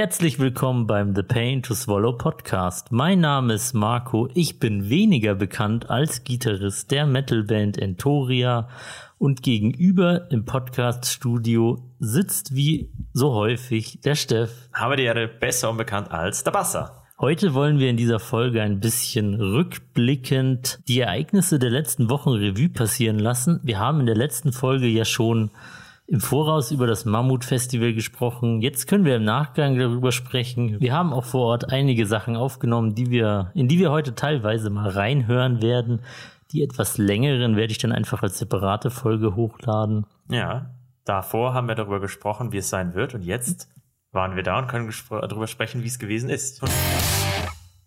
Herzlich willkommen beim The Pain to Swallow Podcast. Mein Name ist Marco. Ich bin weniger bekannt als Gitarrist der Metalband Entoria und gegenüber im Podcaststudio sitzt wie so häufig der Steff. Habe die Ehre besser unbekannt als der Basser. Heute wollen wir in dieser Folge ein bisschen rückblickend die Ereignisse der letzten Wochen Revue passieren lassen. Wir haben in der letzten Folge ja schon im Voraus über das Mammut-Festival gesprochen. Jetzt können wir im Nachgang darüber sprechen. Wir haben auch vor Ort einige Sachen aufgenommen, die wir, in die wir heute teilweise mal reinhören werden. Die etwas längeren werde ich dann einfach als separate Folge hochladen. Ja, davor haben wir darüber gesprochen, wie es sein wird. Und jetzt waren wir da und können darüber sprechen, wie es gewesen ist.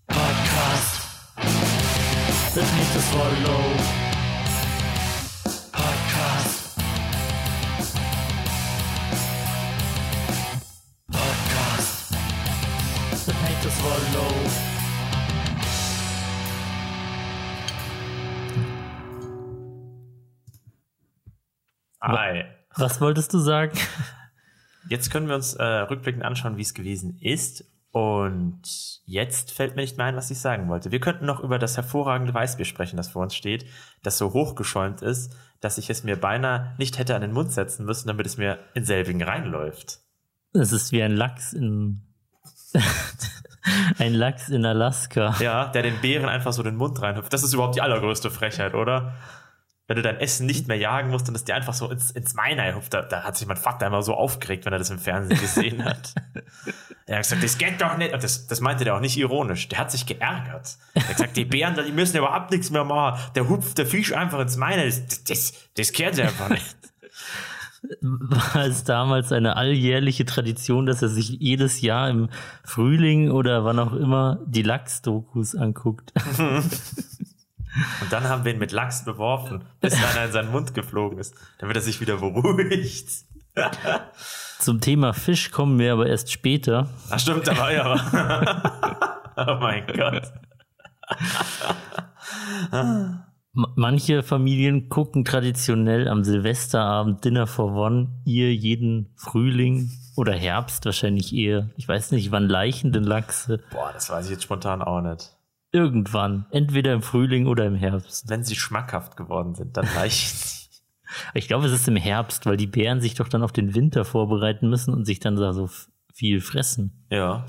Podcast. The Swallow. Hi. Was wolltest du sagen? Jetzt können wir uns äh, rückblickend anschauen, wie es gewesen ist. Und jetzt fällt mir nicht mehr ein, was ich sagen wollte. Wir könnten noch über das hervorragende Weißbier sprechen, das vor uns steht, das so hochgeschäumt ist, dass ich es mir beinahe nicht hätte an den Mund setzen müssen, damit es mir in selbigen reinläuft. Es ist wie ein Lachs in ein Lachs in Alaska. Ja, der den Bären einfach so den Mund reinhüpft. Das ist überhaupt die allergrößte Frechheit, oder? Wenn du dein Essen nicht mehr jagen musst und es dir einfach so ins, ins Meine hupft, da, da hat sich mein Vater immer so aufgeregt, wenn er das im Fernsehen gesehen hat. er hat gesagt, das geht doch nicht. Das, das meinte der auch nicht ironisch. Der hat sich geärgert. Er hat gesagt, die Bären, die müssen überhaupt nichts mehr machen. Der hupft der Fisch einfach ins Meine. Das, das, das kehrt sie einfach nicht. War es damals eine alljährliche Tradition, dass er sich jedes Jahr im Frühling oder wann auch immer die Lachs-Dokus anguckt? Und dann haben wir ihn mit Lachs beworfen, bis einer in seinen Mund geflogen ist, damit er sich wieder beruhigt. Zum Thema Fisch kommen wir aber erst später. Ach stimmt, da war ja. oh mein Gott. Manche Familien gucken traditionell am Silvesterabend Dinner for One ihr jeden Frühling oder Herbst wahrscheinlich eher. Ich weiß nicht, wann Leichen denn Lachse. Boah, das weiß ich jetzt spontan auch nicht. Irgendwann. Entweder im Frühling oder im Herbst. Wenn sie schmackhaft geworden sind, dann reichen sie. Ich glaube, es ist im Herbst, weil die Bären sich doch dann auf den Winter vorbereiten müssen und sich dann da so viel fressen. Ja.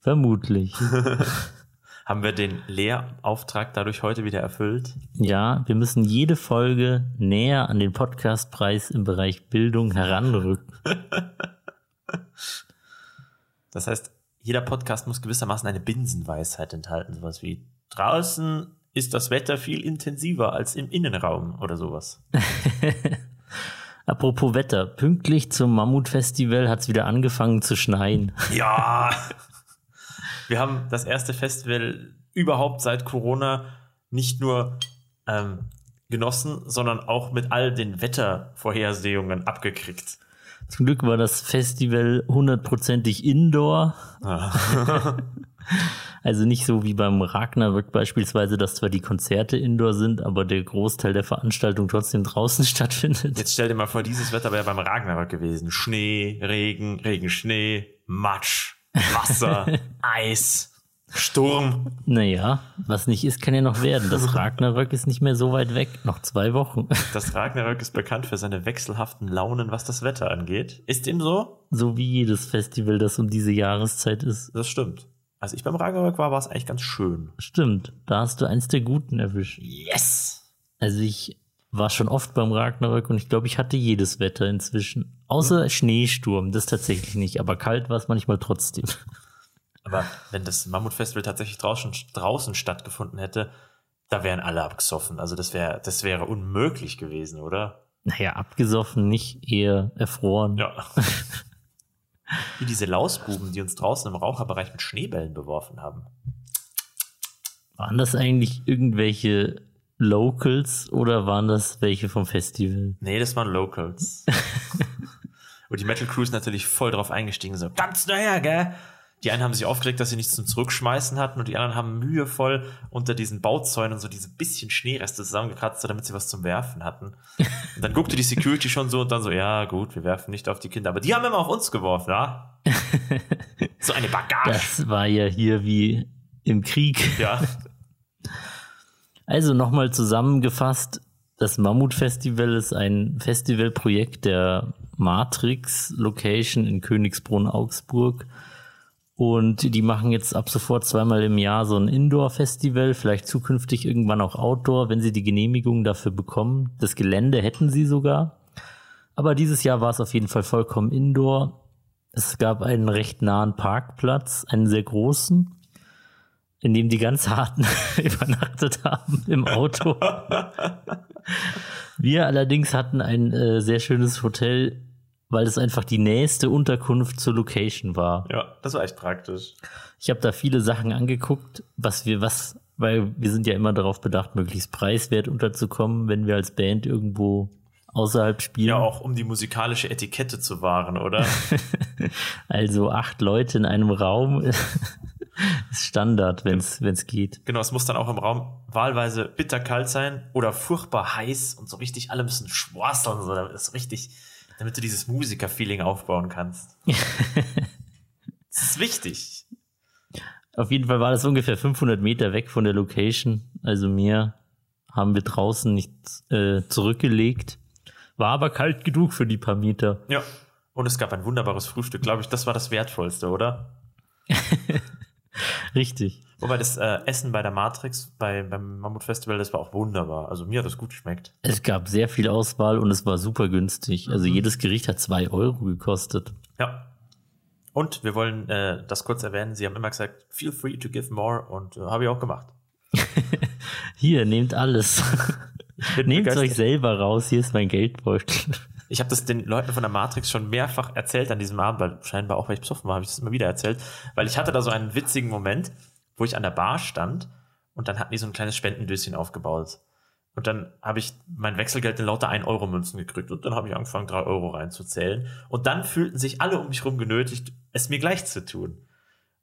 Vermutlich. Haben wir den Lehrauftrag dadurch heute wieder erfüllt? Ja, wir müssen jede Folge näher an den Podcastpreis im Bereich Bildung heranrücken. Das heißt, jeder Podcast muss gewissermaßen eine Binsenweisheit enthalten, sowas wie draußen ist das Wetter viel intensiver als im Innenraum oder sowas. Apropos Wetter, pünktlich zum Mammutfestival hat es wieder angefangen zu schneien. Ja. Wir haben das erste Festival überhaupt seit Corona nicht nur ähm, genossen, sondern auch mit all den Wettervorhersehungen abgekriegt. Zum Glück war das Festival hundertprozentig indoor. Ah. also nicht so wie beim Ragnarök beispielsweise, dass zwar die Konzerte indoor sind, aber der Großteil der Veranstaltung trotzdem draußen stattfindet. Jetzt stell dir mal vor, dieses Wetter wäre beim Ragnarök gewesen. Schnee, Regen, Regen, Schnee, Matsch, Wasser, Eis. Sturm. Naja, was nicht ist, kann ja noch werden. Das Ragnarök ist nicht mehr so weit weg. Noch zwei Wochen. Das Ragnarök ist bekannt für seine wechselhaften Launen, was das Wetter angeht. Ist dem so? So wie jedes Festival, das um diese Jahreszeit ist. Das stimmt. Als ich beim Ragnarök war, war es eigentlich ganz schön. Stimmt. Da hast du eins der Guten erwischt. Yes! Also ich war schon oft beim Ragnarök und ich glaube, ich hatte jedes Wetter inzwischen. Außer hm. Schneesturm, das tatsächlich nicht. Aber kalt war es manchmal trotzdem. Aber wenn das Mammutfestival tatsächlich draußen, draußen stattgefunden hätte, da wären alle abgesoffen. Also das wäre, das wäre unmöglich gewesen, oder? Naja, abgesoffen, nicht eher erfroren. Ja. Wie diese Lausbuben, die uns draußen im Raucherbereich mit Schneebällen beworfen haben. Waren das eigentlich irgendwelche Locals oder waren das welche vom Festival? Nee, das waren Locals. Und die Metal Crews natürlich voll drauf eingestiegen, so, ganz nachher, gell? Die einen haben sich aufgeregt, dass sie nichts zum Zurückschmeißen hatten und die anderen haben mühevoll unter diesen Bauzäunen so diese bisschen Schneereste zusammengekratzt, damit sie was zum Werfen hatten. Und dann guckte die Security schon so und dann so, ja gut, wir werfen nicht auf die Kinder, aber die haben immer auf uns geworfen, ja? eine Bagage. Das war ja hier wie im Krieg. Ja. Also nochmal zusammengefasst, das Mammut-Festival ist ein Festivalprojekt der Matrix Location in Königsbrunn, Augsburg. Und die machen jetzt ab sofort zweimal im Jahr so ein Indoor-Festival, vielleicht zukünftig irgendwann auch Outdoor, wenn sie die Genehmigung dafür bekommen. Das Gelände hätten sie sogar. Aber dieses Jahr war es auf jeden Fall vollkommen Indoor. Es gab einen recht nahen Parkplatz, einen sehr großen, in dem die ganz harten übernachtet haben im Auto. Wir allerdings hatten ein äh, sehr schönes Hotel, weil es einfach die nächste Unterkunft zur Location war. Ja, das war echt praktisch. Ich habe da viele Sachen angeguckt, was wir, was, weil wir sind ja immer darauf bedacht, möglichst preiswert unterzukommen, wenn wir als Band irgendwo außerhalb spielen. Ja, auch um die musikalische Etikette zu wahren, oder? also acht Leute in einem Raum ist Standard, wenn es geht. Genau, es muss dann auch im Raum wahlweise bitterkalt sein oder furchtbar heiß und so richtig alle müssen schwarzeln, so, ist richtig, damit du dieses Musiker-Feeling aufbauen kannst. das ist wichtig. Auf jeden Fall war das ungefähr 500 Meter weg von der Location, also mehr haben wir draußen nicht äh, zurückgelegt. War aber kalt genug für die paar Meter. Ja. Und es gab ein wunderbares Frühstück, glaube ich. Das war das Wertvollste, oder? Richtig. Wobei das äh, Essen bei der Matrix, bei, beim Mammut Festival, das war auch wunderbar. Also mir hat das gut geschmeckt. Es gab sehr viel Auswahl und es war super günstig. Also mhm. jedes Gericht hat zwei Euro gekostet. Ja. Und wir wollen äh, das kurz erwähnen. Sie haben immer gesagt, feel free to give more und äh, habe ich auch gemacht. Hier, nehmt alles. Nehmt euch selber raus, hier ist mein Geldbeutel. Ich habe das den Leuten von der Matrix schon mehrfach erzählt an diesem Abend, weil scheinbar auch, weil ich besoffen war, habe ich das immer wieder erzählt, weil ich hatte da so einen witzigen Moment, wo ich an der Bar stand und dann hatten die so ein kleines Spendendöschen aufgebaut. Und dann habe ich mein Wechselgeld in lauter 1-Euro-Münzen gekriegt und dann habe ich angefangen, 3 Euro reinzuzählen. Und dann fühlten sich alle um mich herum genötigt, es mir gleich zu tun.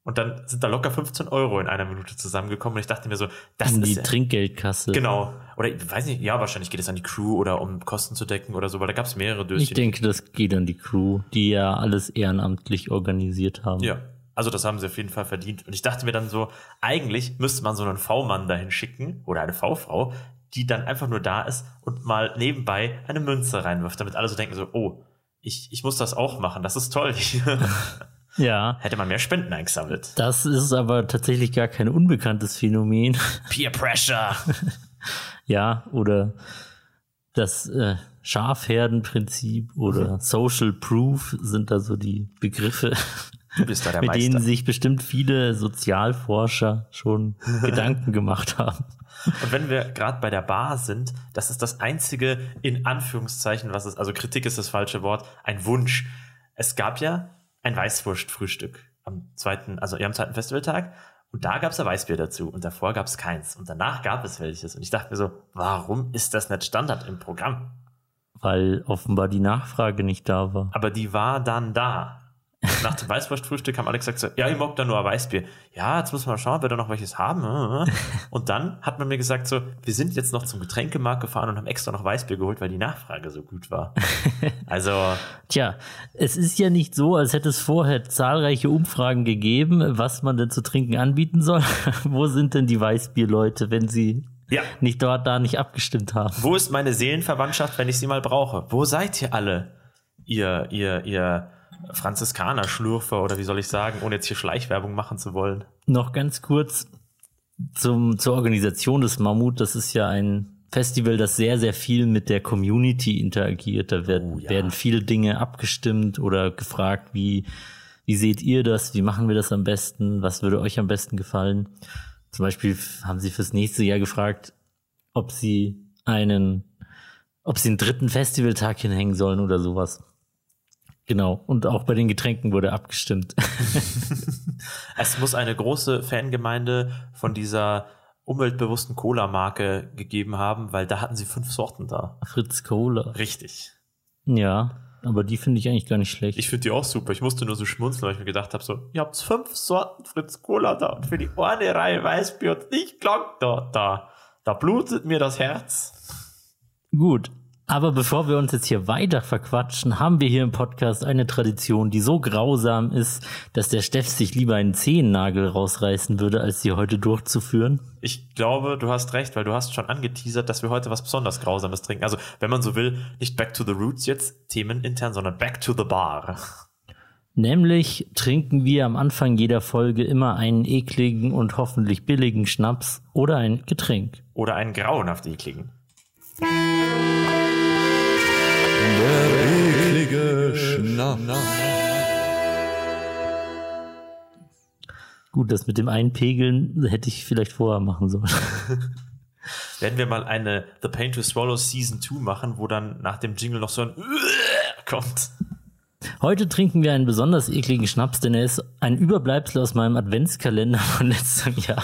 Und dann sind da locker 15 Euro in einer Minute zusammengekommen. Und ich dachte mir so, das in ist. die ja, Trinkgeldkasse. Genau. Oder ich weiß nicht, ja, wahrscheinlich geht es an die Crew oder um Kosten zu decken oder so, weil da gab es mehrere Döschen. Ich denke, das geht an die Crew, die ja alles ehrenamtlich organisiert haben. Ja. Also das haben sie auf jeden Fall verdient. Und ich dachte mir dann so, eigentlich müsste man so einen V-Mann dahin schicken oder eine V-Frau, die dann einfach nur da ist und mal nebenbei eine Münze reinwirft, damit alle so denken so, oh, ich, ich muss das auch machen, das ist toll. Ja. Hätte man mehr Spenden eingesammelt. Das ist aber tatsächlich gar kein unbekanntes Phänomen. Peer Pressure. ja, oder das äh, Schafherdenprinzip oder mhm. Social Proof sind da so die Begriffe, mit Meister. denen sich bestimmt viele Sozialforscher schon Gedanken gemacht haben. Und wenn wir gerade bei der Bar sind, das ist das einzige in Anführungszeichen, was ist, also Kritik ist das falsche Wort, ein Wunsch. Es gab ja ein Weißwurstfrühstück am zweiten, also am zweiten Festivaltag. Und da gab es ein Weißbier dazu und davor gab es keins. Und danach gab es welches. Und ich dachte mir so, warum ist das nicht Standard im Programm? Weil offenbar die Nachfrage nicht da war. Aber die war dann da. Nach dem Weißwurstfrühstück haben alle gesagt so, ja, ich mag da nur ein Weißbier. Ja, jetzt muss man mal schauen, ob wir da noch welches haben. Und dann hat man mir gesagt so, wir sind jetzt noch zum Getränkemarkt gefahren und haben extra noch Weißbier geholt, weil die Nachfrage so gut war. Also. Tja, es ist ja nicht so, als hätte es vorher zahlreiche Umfragen gegeben, was man denn zu trinken anbieten soll. Wo sind denn die Weißbierleute, wenn sie ja. nicht dort da nicht abgestimmt haben? Wo ist meine Seelenverwandtschaft, wenn ich sie mal brauche? Wo seid ihr alle? Ihr, ihr, ihr Franziskaner-Schlürfer oder wie soll ich sagen, ohne jetzt hier Schleichwerbung machen zu wollen. Noch ganz kurz zum, zur Organisation des Mammut. Das ist ja ein Festival, das sehr, sehr viel mit der Community interagiert. Da werden, oh, ja. werden viele Dinge abgestimmt oder gefragt, wie, wie seht ihr das? Wie machen wir das am besten? Was würde euch am besten gefallen? Zum Beispiel haben sie fürs nächste Jahr gefragt, ob sie einen, ob sie einen dritten Festivaltag hinhängen sollen oder sowas. Genau, und auch bei den Getränken wurde abgestimmt. es muss eine große Fangemeinde von dieser umweltbewussten Cola-Marke gegeben haben, weil da hatten sie fünf Sorten da. Fritz Cola. Richtig. Ja, aber die finde ich eigentlich gar nicht schlecht. Ich finde die auch super. Ich musste nur so schmunzeln, weil ich mir gedacht habe, so, ihr habt fünf Sorten Fritz Cola da und für die eine Reihe Weißbier und nicht klang da, da, da blutet mir das Herz. Gut, Aber bevor wir uns jetzt hier weiter verquatschen, haben wir hier im Podcast eine Tradition, die so grausam ist, dass der Steff sich lieber einen Zehennagel rausreißen würde, als sie heute durchzuführen. Ich glaube, du hast recht, weil du hast schon angeteasert, dass wir heute was besonders Grausames trinken. Also, wenn man so will, nicht Back to the Roots jetzt themenintern, sondern Back to the Bar. Nämlich trinken wir am Anfang jeder Folge immer einen ekligen und hoffentlich billigen Schnaps oder ein Getränk. Oder einen grauenhaft ekligen. Eklige Schnaps. Gut, das mit dem Einpegeln hätte ich vielleicht vorher machen sollen. Werden wir mal eine The Pain to Swallow Season 2 machen, wo dann nach dem Jingle noch so ein kommt. Heute trinken wir einen besonders ekligen Schnaps, denn er ist ein Überbleibsel aus meinem Adventskalender von letztem Jahr.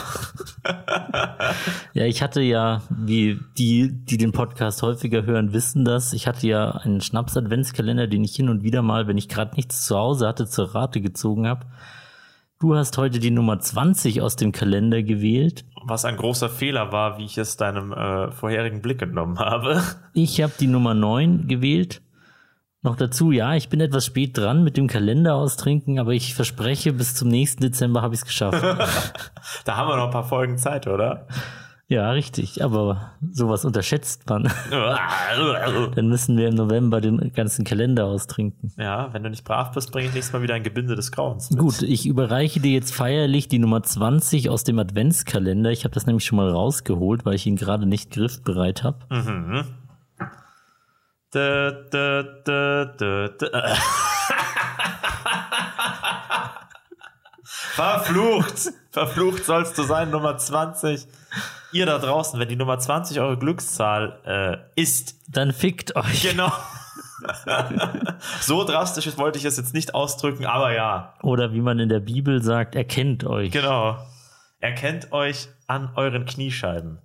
ja, ich hatte ja, wie die, die den Podcast häufiger hören, wissen das. Ich hatte ja einen Schnaps-Adventskalender, den ich hin und wieder mal, wenn ich gerade nichts zu Hause hatte, zur Rate gezogen habe. Du hast heute die Nummer 20 aus dem Kalender gewählt. Was ein großer Fehler war, wie ich es deinem äh, vorherigen Blick entnommen habe. Ich habe die Nummer 9 gewählt. Noch dazu, ja, ich bin etwas spät dran mit dem Kalender austrinken, aber ich verspreche, bis zum nächsten Dezember habe ich es geschafft. da haben wir noch ein paar Folgen Zeit, oder? Ja, richtig, aber sowas unterschätzt man. Dann müssen wir im November den ganzen Kalender austrinken. Ja, wenn du nicht brav bist, bringe ich nächstes Mal wieder ein Gebinde des Grauens. Mit. Gut, ich überreiche dir jetzt feierlich die Nummer 20 aus dem Adventskalender. Ich habe das nämlich schon mal rausgeholt, weil ich ihn gerade nicht griffbereit habe. Mhm. Da, da, da, da, da. Verflucht! Verflucht sollst du sein, Nummer 20. Ihr da draußen, wenn die Nummer 20 eure Glückszahl äh, ist. Dann fickt euch. Genau. so drastisch wollte ich es jetzt nicht ausdrücken, aber ja. Oder wie man in der Bibel sagt, erkennt euch. Genau. Erkennt euch an euren Kniescheiben.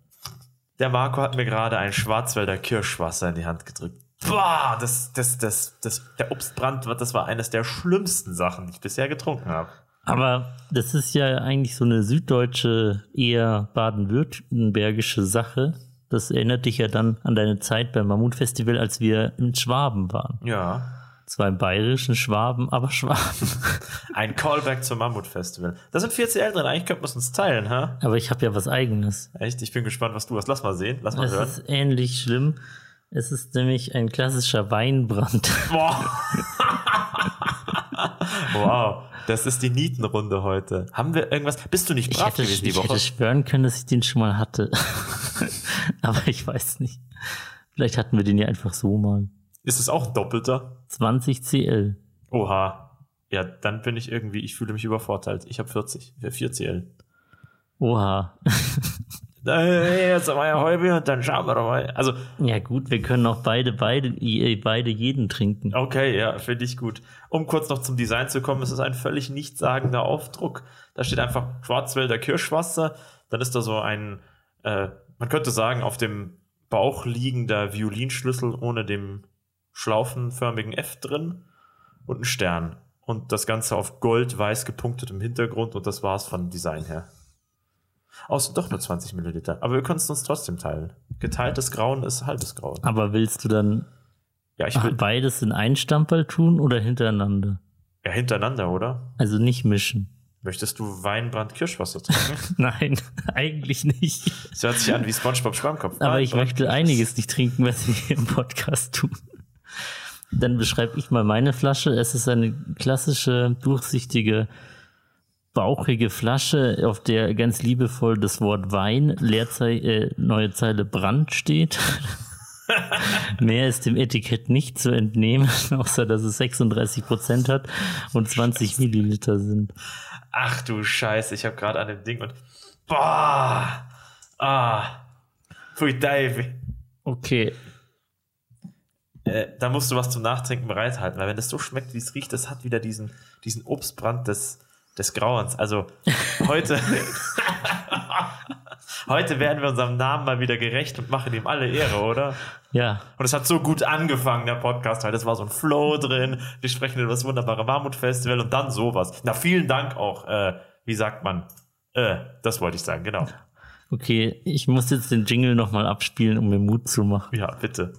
Der Marco hat mir gerade ein Schwarzwälder Kirschwasser in die Hand gedrückt. Boah, das, das, das, das, der Obstbrand, das war eines der schlimmsten Sachen, die ich bisher getrunken habe. Aber das ist ja eigentlich so eine süddeutsche, eher baden-württembergische Sache. Das erinnert dich ja dann an deine Zeit beim Mammutfestival, als wir in Schwaben waren. Ja. Zwar im bayerischen Schwaben, aber Schwaben. Ein Callback zum Mammutfestival. Da sind 4 CL drin, eigentlich könnten wir es uns teilen, ha? Aber ich habe ja was eigenes. Echt? Ich bin gespannt, was du hast. Lass mal sehen, lass mal Das hören. ist ähnlich schlimm. Es ist nämlich ein klassischer Weinbrand. Boah. wow, das ist die Nietenrunde heute. Haben wir irgendwas? Bist du nicht Ich brav hätte, gewesen die ich Woche? hätte schwören können, dass ich den schon mal hatte. aber ich weiß nicht. Vielleicht hatten wir den ja einfach so mal. Ist es auch ein Doppelter? 20 CL. Oha. Ja, dann bin ich irgendwie, ich fühle mich übervorteilt. Ich habe 40, wir 4 CL. Oha. Äh, Jetzt haben wir ja Heubi und dann schauen wir doch mal. Also, Ja gut, wir können auch beide, beide, äh, beide jeden trinken. okay, ja, finde ich gut. Um kurz noch zum Design zu kommen, es ist ein völlig nichtssagender Aufdruck. Da steht einfach Schwarzwälder Kirschwasser. Dann ist da so ein, äh, man könnte sagen, auf dem Bauch liegender Violinschlüssel ohne dem schlaufenförmigen F drin und ein Stern. Und das Ganze auf gold-weiß gepunktetem Hintergrund und das war's vom Design her. Außer doch nur 20 Milliliter. Aber wir können es uns trotzdem teilen. Geteiltes Grauen ist halbes Grauen. Aber willst du dann Ja, ich will beides in ein Stamperl tun oder hintereinander? ja, hintereinander, oder? Also nicht mischen. Möchtest du Weinbrand Kirschwasser trinken? Nein, eigentlich nicht. Das hört sich an wie SpongeBob Schwammkopf. Aber ich möchte einiges nicht trinken, was wir hier im Podcast tun. Dann beschreibe ich mal meine Flasche. Es ist eine klassische, durchsichtige, bauchige Flasche, auf der ganz liebevoll das Wort Wein, Leerzei äh, neue Zeile Brand steht. Mehr ist dem Etikett nicht zu entnehmen, außer dass es 36 Prozent hat und 20 Milliliter sind. Ach du Scheiße, ich habe gerade an dem Ding und. Boah! Ah! Pfui Dave. Okay, Äh, da musst du was zum Nachtrinken bereithalten, weil wenn das so schmeckt, wie es riecht, das hat wieder diesen, diesen Obstbrand des, des Grauens. Also heute. heute werden wir unserem Namen mal wieder gerecht und machen ihm alle Ehre, oder? ja, Und es hat so gut angefangen, der Podcast heute. Es war so ein Flow drin. Wir sprechen über das wunderbare Mammut-Festival und dann sowas. Na, vielen Dank auch. Äh, wie sagt man? Äh, das wollte ich sagen, genau. okay, ich muss jetzt den Jingle nochmal abspielen, um mir Mut zu machen. Ja, bitte.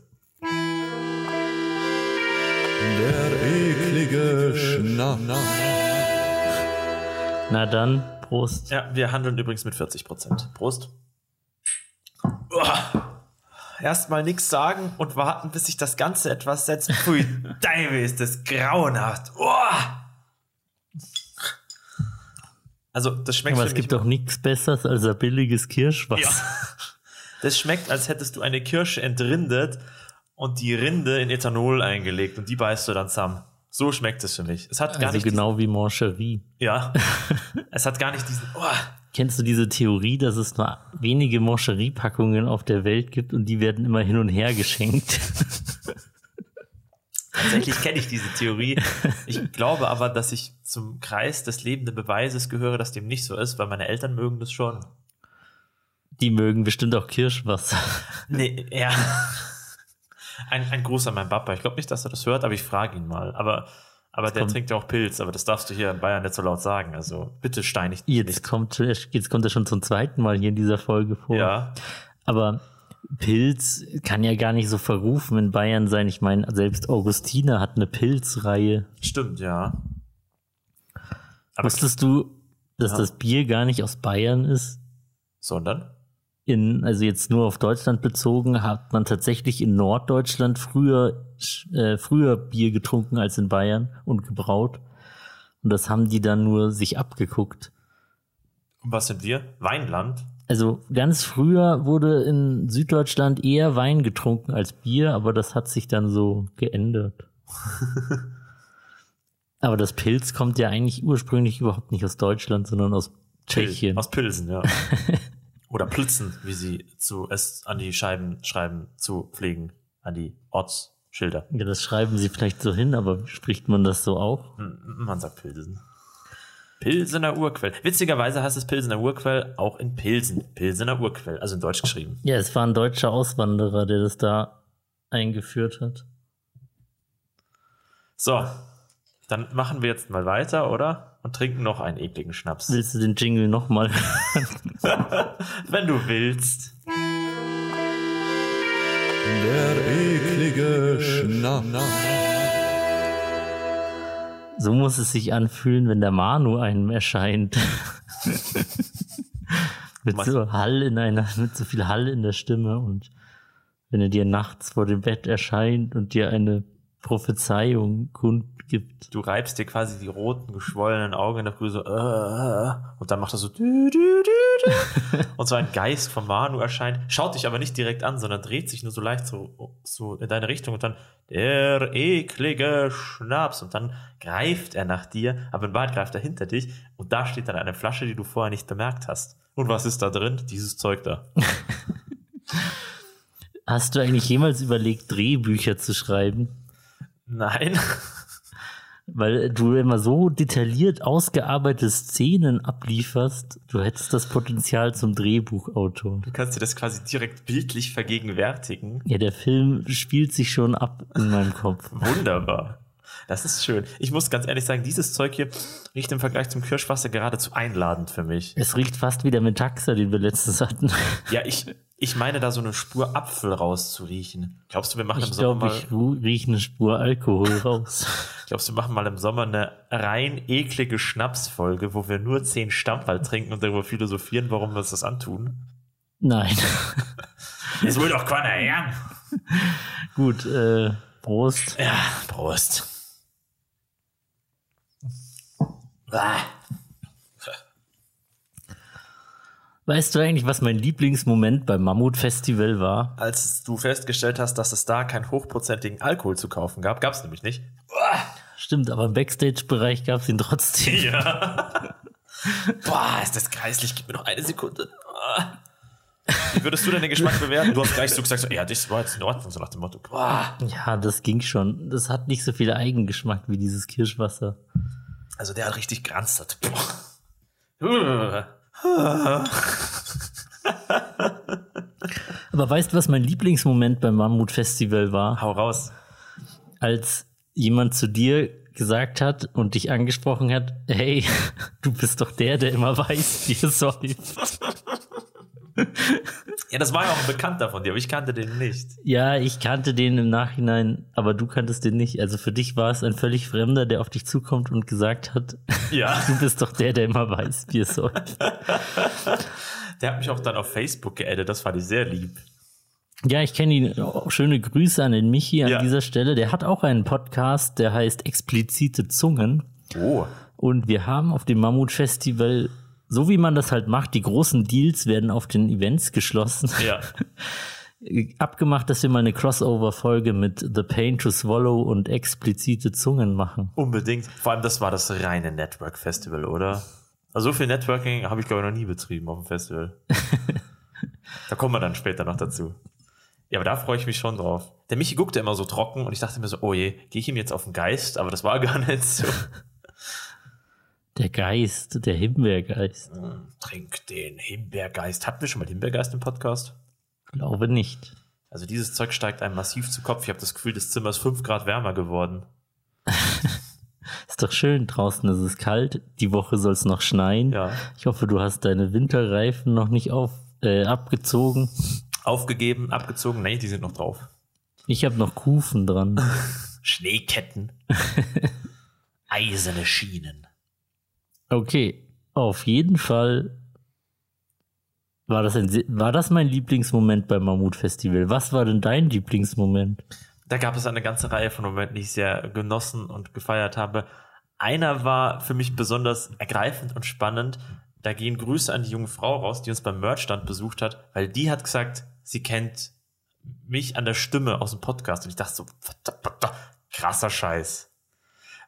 Der eklige Schnaps. Na dann, Prost. Ja, wir handeln übrigens mit 40%. Prost. Uah. Erstmal nichts sagen und warten, bis sich das Ganze etwas setzt. Pfui, Deive ist das grauenhaft. Uah. Also, das schmeckt Aber für es gibt doch nichts Besseres als ein billiges Kirschwasser. Ja. Das schmeckt, als hättest du eine Kirsche entrindet und die Rinde in Ethanol eingelegt und die beißt du dann zusammen. So schmeckt es für mich. Es hat gar Also nicht genau wie Mancherie. diesen, ja. es hat gar nicht diesen oh, Kennst du diese Theorie, dass es nur wenige Mancherie-Packungen auf der Welt gibt und die werden immer hin und her geschenkt? Tatsächlich kenne ich diese Theorie. Ich glaube aber, dass ich zum Kreis des lebenden Beweises gehöre, dass dem nicht so ist, weil meine Eltern mögen das schon. Die mögen bestimmt auch Kirschwasser. Nee, ja. Ein, ein Gruß an meinen Papa. Ich glaube nicht, dass er das hört, aber ich frage ihn mal. Aber, aber der kommt- trinkt ja auch Pilz, aber das darfst du hier in Bayern nicht so laut sagen. Also bitte steinig dich Jetzt nicht. kommt, jetzt kommt er schon zum zweiten Mal hier in dieser Folge vor. Ja, Aber Pilz kann ja gar nicht so verrufen in Bayern sein. Ich meine, selbst Augustiner hat eine Pilzreihe. stimmt, ja. Aber Wusstest du, dass Ja. das Bier gar nicht aus Bayern ist? sondern? In, also jetzt nur auf Deutschland bezogen, hat man tatsächlich in Norddeutschland früher, äh, früher Bier getrunken als in Bayern und gebraut. Und das haben die dann nur sich abgeguckt. Und was sind wir? Weinland? Also ganz früher wurde in Süddeutschland eher Wein getrunken als Bier, aber das hat sich dann so geändert. aber das Pilz kommt ja eigentlich ursprünglich überhaupt nicht aus Deutschland, sondern aus Tschechien. Aus Pilsen, ja. Oder Plitzen, wie sie zu es an die Scheiben schreiben zu pflegen, an die Ortsschilder. Ja, das schreiben sie vielleicht so hin, aber spricht man das so auch? Man sagt Pilsen. Pilsener Urquell. Witzigerweise heißt es Pilsener Urquell auch in Pilsen. Pilsener Urquell, also in Deutsch geschrieben. Ja, es war ein deutscher Auswanderer, der das da eingeführt hat. So, dann machen wir jetzt mal weiter, oder? Und trinken noch einen ekligen Schnaps. Willst du den Jingle nochmal? Wenn du willst. Der eklige Schnaps. so muss es sich anfühlen, wenn der Manu einem erscheint. mit so Hall in einer, mit so viel Hall in der Stimme und wenn er dir nachts vor dem Bett erscheint und dir eine Prophezeiung kundgibt. Du reibst dir quasi die roten, geschwollenen Augen in der Früh so, äh, und dann macht er so, dü, dü, dü, und so ein Geist vom Manu erscheint, schaut dich aber nicht direkt an, sondern dreht sich nur so leicht so, so in deine Richtung und dann, der eklige Schnaps, und dann greift er nach dir, aber in Wahrheit greift er hinter dich, und da steht dann eine Flasche, die du vorher nicht bemerkt hast. Und was ist da drin? Dieses Zeug da. Hast du eigentlich jemals überlegt, Drehbücher zu schreiben? Nein. Weil du immer so detailliert ausgearbeitete Szenen ablieferst, du hättest das Potenzial zum Drehbuchautor. Du kannst dir das quasi direkt bildlich vergegenwärtigen. Ja, der Film spielt sich schon ab in meinem Kopf. Wunderbar. Das ist schön. Ich muss ganz ehrlich sagen, dieses Zeug hier riecht im Vergleich zum Kirschwasser geradezu einladend für mich. Es riecht fast wie der Metaxa, den wir letztens hatten. Ja, ich, ich meine da so eine Spur Apfel rauszuriechen. Glaubst du, wir machen Ich im Sommer glaube, mal, ich rieche eine Spur Alkohol raus. glaubst du, wir machen mal im Sommer eine rein eklige Schnapsfolge, wo wir nur zehn Stammball trinken und darüber philosophieren, warum wir uns das antun? Nein. Es will doch keiner her. Gut, äh, Prost. Ja, Prost. Ah. Weißt du eigentlich, was mein Lieblingsmoment beim Mammut-Festival war? Als du festgestellt hast, dass es da keinen hochprozentigen Alkohol zu kaufen gab, gab es nämlich nicht. Stimmt, aber im Backstage-Bereich gab es ihn trotzdem. Ja. Boah, ist das kreislich. Gib mir noch eine Sekunde. Wie würdest du denn den Geschmack bewerten? Du hast gleich so gesagt, so, ja, das war jetzt in Ordnung, so nach dem Motto. Boah. Ja, das ging schon. Das hat nicht so viel Eigengeschmack wie dieses Kirschwasser. Also der hat richtig geranzt. Boah. Aber weißt du, was mein Lieblingsmoment beim Mammut-Festival war? Hau raus. Als jemand zu dir gesagt hat und dich angesprochen hat, hey, du bist doch der, der immer weiß, wie es säuft. Ja, das war ja auch ein Bekannter von dir, aber ich kannte den nicht. Ja, ich kannte den im Nachhinein, aber du kanntest den nicht. Also für dich war es ein völlig Fremder, der auf dich zukommt und gesagt hat, Ja. du bist doch der, der immer weiß, wie es läuft. Der hat mich auch dann auf Facebook geaddet, das fand ich sehr lieb. Ja, ich kenne ihn. Oh, schöne Grüße an den Michi an Ja. dieser Stelle. Der hat auch einen Podcast, der heißt Explizite Zungen. Oh. Und wir haben auf dem Mammut-Festival, so wie man das halt macht, die großen Deals werden auf den Events geschlossen. Ja. Abgemacht, dass wir mal eine Crossover-Folge mit The Pain to Swallow und explizite Zungen machen. Unbedingt. Vor allem, das war das reine Network-Festival, oder? Also so viel Networking habe ich, glaube ich, noch nie betrieben auf dem Festival. da kommen wir dann später noch dazu. Ja, aber da freue ich mich schon drauf. Der Michi guckte immer so trocken und ich dachte mir so, oh je, gehe ich ihm jetzt auf den Geist? Aber das war gar nicht so. Der Geist, der Himbeergeist. Trink den Himbeergeist. Hatten wir schon mal Himbeergeist im Podcast? Glaube nicht. Also dieses Zeug steigt einem massiv zu Kopf. Ich habe das Gefühl, das Zimmer ist fünf Grad wärmer geworden. Ist doch schön, draußen ist es kalt, die Woche soll es noch schneien. Ja. Ich hoffe, du hast deine Winterreifen noch nicht auf, äh, abgezogen. Aufgegeben, abgezogen. Nee, die sind noch drauf. Ich habe noch Kufen dran. Schneeketten. Eiserne Schienen. Okay, auf jeden Fall war das, ein, war das mein Lieblingsmoment beim Mammut Festival. Was war denn dein Lieblingsmoment? Da gab es eine ganze Reihe von Momenten, die ich sehr genossen und gefeiert habe. Einer war für mich besonders ergreifend und spannend. Da gehen Grüße an die junge Frau raus, die uns beim Merchstand besucht hat, weil die hat gesagt, sie kennt mich an der Stimme aus dem Podcast. Und ich dachte so, krasser Scheiß.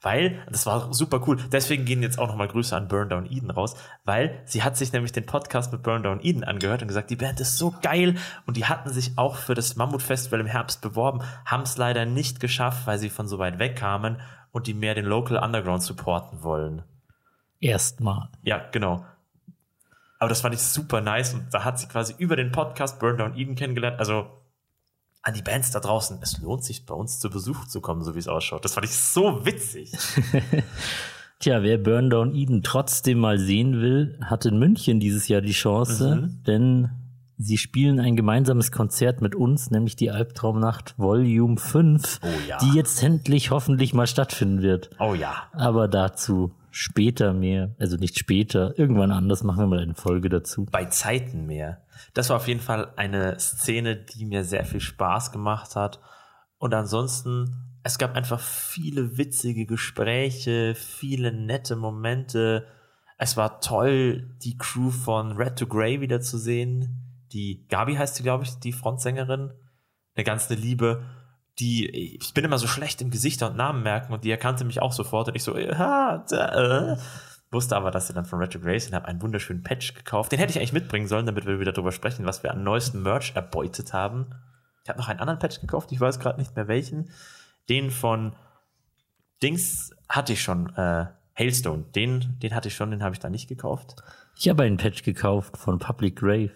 Weil, das war super cool. Deswegen gehen jetzt auch nochmal Grüße an Burn Down Eden raus, weil sie hat sich nämlich den Podcast mit Burn Down Eden angehört und gesagt, die Band ist so geil. Und die hatten sich auch für das Mammut Festival im Herbst beworben, haben es leider nicht geschafft, weil sie von so weit weg kamen und die mehr den Local Underground supporten wollen. Erstmal. Ja, genau. Aber das fand ich super nice und da hat sie quasi über den Podcast Burn Down Eden kennengelernt. Also an die Bands da draußen, es lohnt sich bei uns zu Besuch zu kommen, so wie es ausschaut. Das fand ich so witzig. Tja, wer Burn Down Eden trotzdem mal sehen will, hat in München dieses Jahr die Chance, Mhm. denn sie spielen ein gemeinsames Konzert mit uns, nämlich die Albtraumnacht Volume 5, Oh ja. die jetzt endlich hoffentlich mal stattfinden wird. Oh ja. Aber dazu später mehr, also nicht später, irgendwann anders machen wir mal eine Folge dazu. bei Zeiten mehr. Das war auf jeden Fall eine Szene, die mir sehr viel Spaß gemacht hat. Und ansonsten, es gab einfach viele witzige Gespräche, viele nette Momente. Es war toll, die Crew von Red to Grey wiederzusehen. Die Gabi heißt sie, glaube ich, die Frontsängerin. Eine ganz eine Liebe. Die, ich bin immer so schlecht im Gesichter und Namen merken und die erkannte mich auch sofort und ich so, ja, da, äh. Wusste aber, dass sie dann von Retro Grace sind, habe einen wunderschönen Patch gekauft. Den hätte ich eigentlich mitbringen sollen, damit wir wieder drüber sprechen, was wir an neuesten Merch erbeutet haben. Ich habe noch einen anderen Patch gekauft, ich weiß gerade nicht mehr welchen. Den von Dings hatte ich schon, äh, Hailstone. Den, den hatte ich schon, den habe ich da nicht gekauft. Ich habe einen Patch gekauft von Public Grave.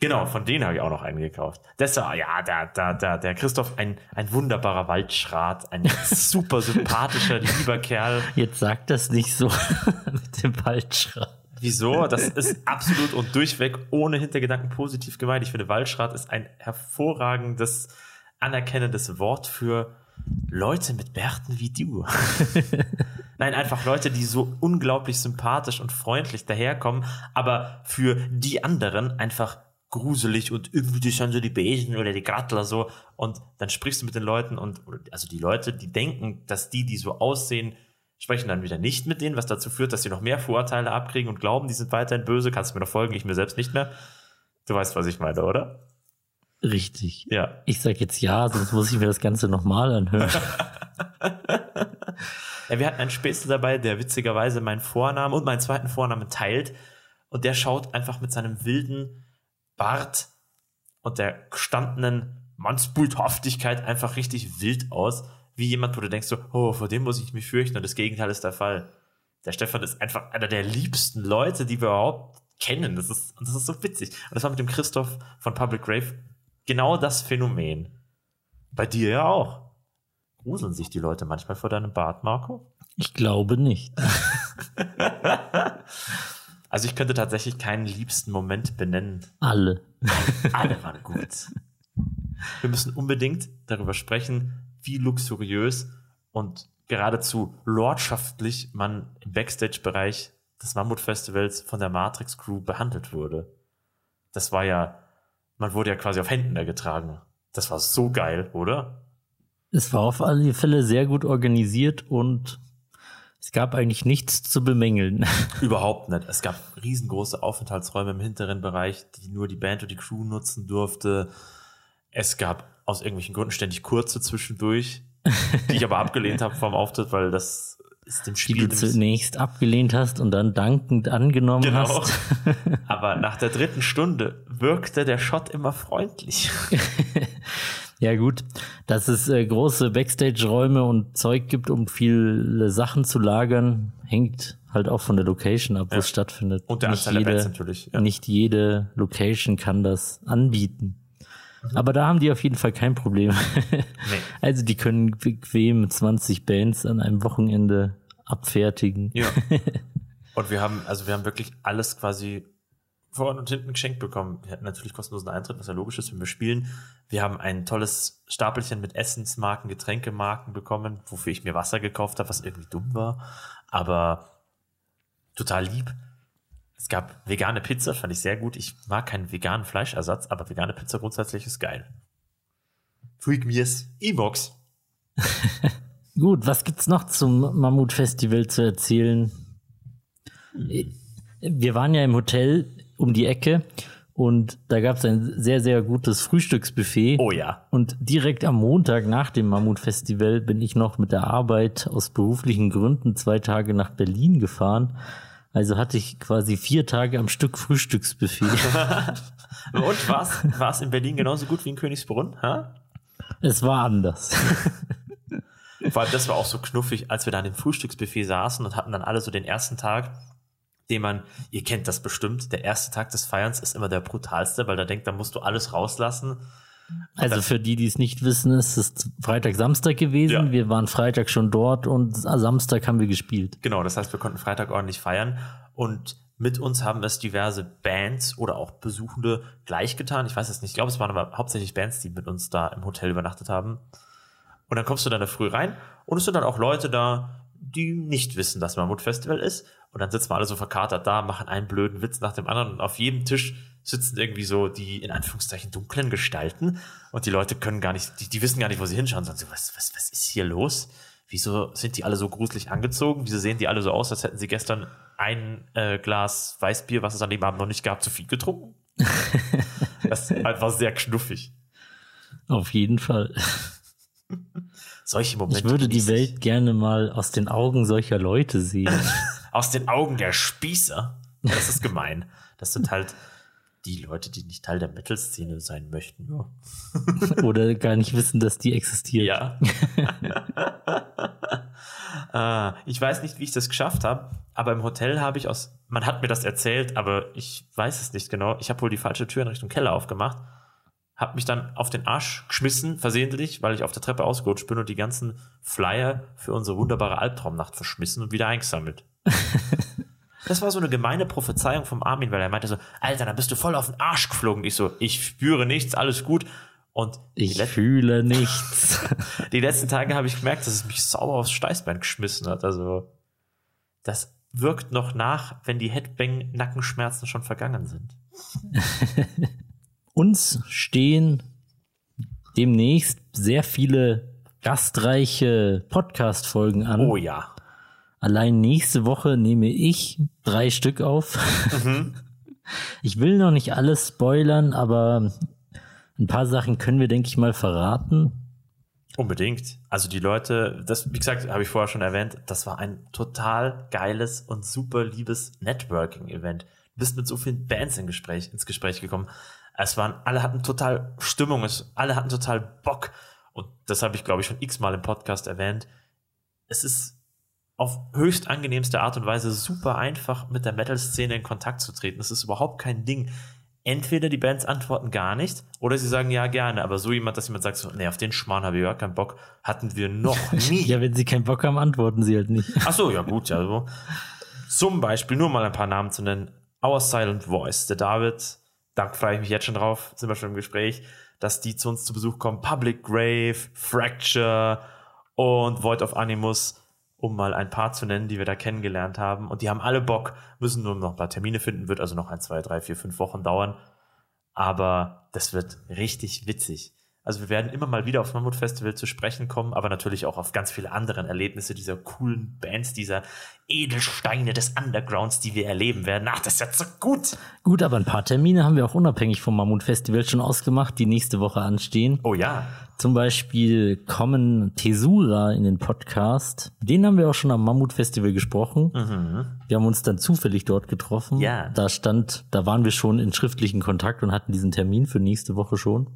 Genau, von denen habe ich auch noch einen gekauft. Das war, ja, da, da, da, der Christoph, ein, ein wunderbarer Waldschrat, ein super sympathischer, lieber Kerl. Jetzt sagt das nicht so mit dem Waldschrat. Wieso? Das ist absolut und durchweg ohne Hintergedanken positiv gemeint. Ich finde, Waldschrat ist ein hervorragendes, anerkennendes Wort für Leute mit Bärten wie du. Nein, einfach Leute, die so unglaublich sympathisch und freundlich daherkommen, aber für die anderen einfach gruselig und irgendwie die sind so die Besen oder die Grattler so und dann sprichst du mit den Leuten und also die Leute, die denken, dass die, die so aussehen, sprechen dann wieder nicht mit denen, was dazu führt, dass sie noch mehr Vorurteile abkriegen und glauben, die sind weiterhin böse. Kannst du mir noch folgen? Ich mir selbst nicht mehr. Du weißt, was ich meine, oder? Richtig. Ja. Ich sag jetzt ja, sonst muss ich mir das Ganze nochmal anhören. ja. Wir hatten einen Spätzle dabei, der witzigerweise meinen Vornamen und meinen zweiten Vornamen teilt. Und der schaut einfach mit seinem wilden Bart und der gestandenen Mannsbildhaftigkeit einfach richtig wild aus. Wie jemand, wo du denkst so, oh, vor dem muss ich mich fürchten. Und das Gegenteil ist der Fall. Der Stefan ist einfach einer der liebsten Leute, die wir überhaupt kennen. Das ist, das ist so witzig. Und das war mit dem Christoph von Public Grave genau das Phänomen. Bei dir ja auch. Gruseln sich die Leute manchmal vor deinem Bart, Marco? Ich glaube nicht. Also ich könnte tatsächlich keinen liebsten Moment benennen. Alle. Alle waren gut. Wir müssen unbedingt darüber sprechen, wie luxuriös und geradezu lordschaftlich man im Backstage-Bereich des Mammut-Festivals von der Matrix-Crew behandelt wurde. Das war ja, man wurde ja quasi auf Händen da getragen. Das war so geil, oder? Es war auf alle Fälle sehr gut organisiert und es gab eigentlich nichts zu bemängeln. Überhaupt nicht. Es gab riesengroße Aufenthaltsräume im hinteren Bereich, die nur die Band und die Crew nutzen durfte. Es gab aus irgendwelchen Gründen ständig kurze zwischendurch, die ich aber abgelehnt habe vom Auftritt, weil das ist dem Die Spiel du nämlich- zunächst abgelehnt hast und dann dankend angenommen Genau. hast. Aber nach der dritten Stunde wirkte der Shot immer freundlich. Ja gut, dass es äh, große Backstage-Räume und Zeug gibt, um viele Sachen zu lagern, hängt halt auch von der Location ab, wo Ja. es stattfindet. Und der nicht Anzahl der jede, Bands natürlich, ja. Nicht jede Location kann das anbieten. Mhm. Aber da haben die auf jeden Fall kein Problem. Also die können bequem 20 Bands an einem Wochenende abfertigen. Ja. Und wir haben, also wir haben wirklich alles quasi vorne und hinten geschenkt bekommen. Wir hatten natürlich kostenlosen Eintritt, was ja logisch ist, wenn wir spielen. Wir haben ein tolles Stapelchen mit Essensmarken, Getränkemarken bekommen, wofür ich mir Wasser gekauft habe, was irgendwie dumm war. Aber total lieb. Es gab vegane Pizza, fand ich sehr gut. Ich mag keinen veganen Fleischersatz, aber vegane Pizza grundsätzlich ist geil. Freak mir's. E-Box. Gut, was gibt's noch zum Mammut-Festival zu erzählen? Wir waren ja im Hotel um die Ecke und da gab's ein sehr, sehr gutes Frühstücksbuffet. Oh ja. Und direkt am Montag nach dem Mammut-Festival bin ich noch mit der Arbeit aus beruflichen Gründen zwei Tage nach Berlin gefahren. Also hatte ich quasi vier Tage am Stück Frühstücksbuffet. Und war's, war's in Berlin genauso gut wie in Königsbrunn? Ha? es war anders. Vor allem, das war auch so knuffig, als wir da an dem Frühstücksbuffet saßen und hatten dann alle so den ersten Tag, den man, ihr kennt das bestimmt, der erste Tag des Feierns ist immer der brutalste, weil da denkt, da musst du alles rauslassen. Also für die, die es nicht wissen, ist es Freitag, Samstag gewesen. Ja. Wir waren Freitag schon dort und Samstag haben wir gespielt. Genau, das heißt, wir konnten Freitag ordentlich feiern und mit uns haben es diverse Bands oder auch Besuchende gleich getan. Ich weiß es nicht. Ich glaube, es waren aber hauptsächlich Bands, die mit uns da im Hotel übernachtet haben. Und dann kommst du dann da früh rein und es sind dann auch Leute da, die nicht wissen, dass Mammut Festival ist. Und dann sitzen wir alle so verkatert da, machen einen blöden Witz nach dem anderen und auf jedem Tisch sitzen irgendwie so die in Anführungszeichen dunklen Gestalten und die Leute können gar nicht, die, die wissen gar nicht, wo sie hinschauen, sondern so, was, was, was ist hier los? Wieso sind die alle so gruselig angezogen? Wieso sehen die alle so aus, als hätten sie gestern ein äh, Glas Weißbier, was es an dem Abend noch nicht gab, zu viel getrunken? das ist einfach sehr knuffig. Auf jeden Fall. Solche Momente. Ich würde die. Welt gerne mal aus den Augen solcher Leute sehen. aus den Augen der Spießer. Das ist gemein. Das sind halt die Leute, die nicht Teil der Metal-Szene sein möchten. Ja. Oder gar nicht wissen, dass die existiert. Ja. Ah, ich weiß nicht, wie ich das geschafft habe, aber im Hotel habe ich aus, man hat mir das erzählt, aber ich weiß es nicht genau. Ich habe wohl die falsche Tür in Richtung Keller aufgemacht, habe mich dann auf den Arsch geschmissen, versehentlich, weil ich auf der Treppe ausgerutscht bin und die ganzen Flyer für unsere wunderbare Albtraumnacht verschmissen und wieder eingesammelt. Das war so eine gemeine Prophezeiung vom Armin, weil er meinte so, Alter, da bist du voll auf den Arsch geflogen. Ich so, ich spüre nichts, alles gut. Und Ich fühle nichts. die letzten Tage habe ich gemerkt, dass es mich sauber aufs Steißbein geschmissen hat. Also, das wirkt noch nach, wenn die Headbang-Nackenschmerzen schon vergangen sind. Uns stehen demnächst sehr viele gastreiche Podcast-Folgen an. Oh ja. Allein nächste Woche nehme ich drei Stück auf. Ich will noch nicht alles spoilern, aber ein paar Sachen können wir, denke ich mal, verraten. Unbedingt. Also die Leute, das, wie gesagt, habe ich vorher schon erwähnt, das war ein total geiles und super liebes Networking-Event. Du bist mit so vielen Bands in Gespräch, ins Gespräch gekommen. Es waren, alle hatten total Stimmung, es, alle hatten total Bock. Und das habe ich, glaube ich, schon x-mal im Podcast erwähnt. Es ist auf höchst angenehmste Art und Weise super einfach mit der Metal-Szene in Kontakt zu treten. Das ist überhaupt kein Ding. Entweder die Bands antworten gar nicht oder sie sagen ja gerne, aber so jemand, dass jemand sagt so, nee, auf den Schmarrn habe ich gar keinen Bock, hatten wir noch nie. Ja, wenn sie keinen Bock haben, antworten sie halt nicht. Ach so, ja gut, ja. So. Zum Beispiel, nur mal ein paar Namen zu nennen, Our Silent Voice, der David, da freue ich mich jetzt schon drauf, sind wir schon im Gespräch, dass die zu uns zu Besuch kommen. Public Grave, Fracture und Void of Animus, um mal ein paar zu nennen, die wir da kennengelernt haben. Und die haben alle Bock, müssen nur noch ein paar Termine finden, wird also noch ein, zwei, drei, vier, fünf Wochen dauern. Aber das wird richtig witzig. Also wir werden immer mal wieder aufs Mammut Festival zu sprechen kommen, aber natürlich auch auf ganz viele andere Erlebnisse dieser coolen Bands, dieser Edelsteine des Undergrounds, die wir erleben werden. Ach, das ist ja so gut. Gut, aber ein paar Termine haben wir auch unabhängig vom Mammut Festival schon ausgemacht, die nächste Woche anstehen. Oh ja. Zum Beispiel kommen Tesura in den Podcast. Den haben wir auch schon am Mammut Festival gesprochen. Wir haben uns dann zufällig dort getroffen. Ja. Da stand, da waren wir schon in schriftlichen Kontakt und hatten diesen Termin für nächste Woche schon.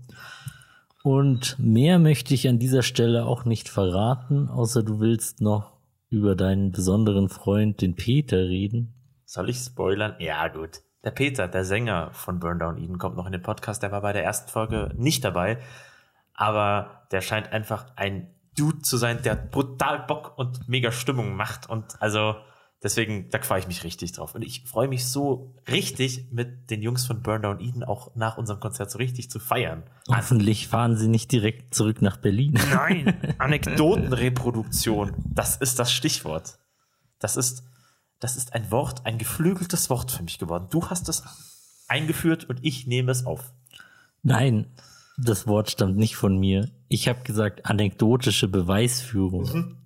Und mehr möchte ich an dieser Stelle auch nicht verraten, außer du willst noch über deinen besonderen Freund, den Peter, reden. Soll ich spoilern? Ja, gut. Der Peter, der Sänger von Burn Down Eden, kommt noch in den Podcast. Der war bei der ersten Folge nicht dabei. Aber der scheint einfach ein Dude zu sein, der brutal Bock und mega Stimmung macht. Und also deswegen, da freue ich mich richtig drauf. Und ich freue mich so richtig, mit den Jungs von Burn Down Eden auch nach unserem Konzert so richtig zu feiern. Hoffentlich fahren sie nicht direkt zurück nach Berlin. Nein, Anekdotenreproduktion. Das ist das Stichwort. Das ist, das ist ein Wort, ein geflügeltes Wort für mich geworden. Du hast es eingeführt und ich nehme es auf. Nein, das Wort stammt nicht von mir. Ich habe gesagt anekdotische Beweisführung.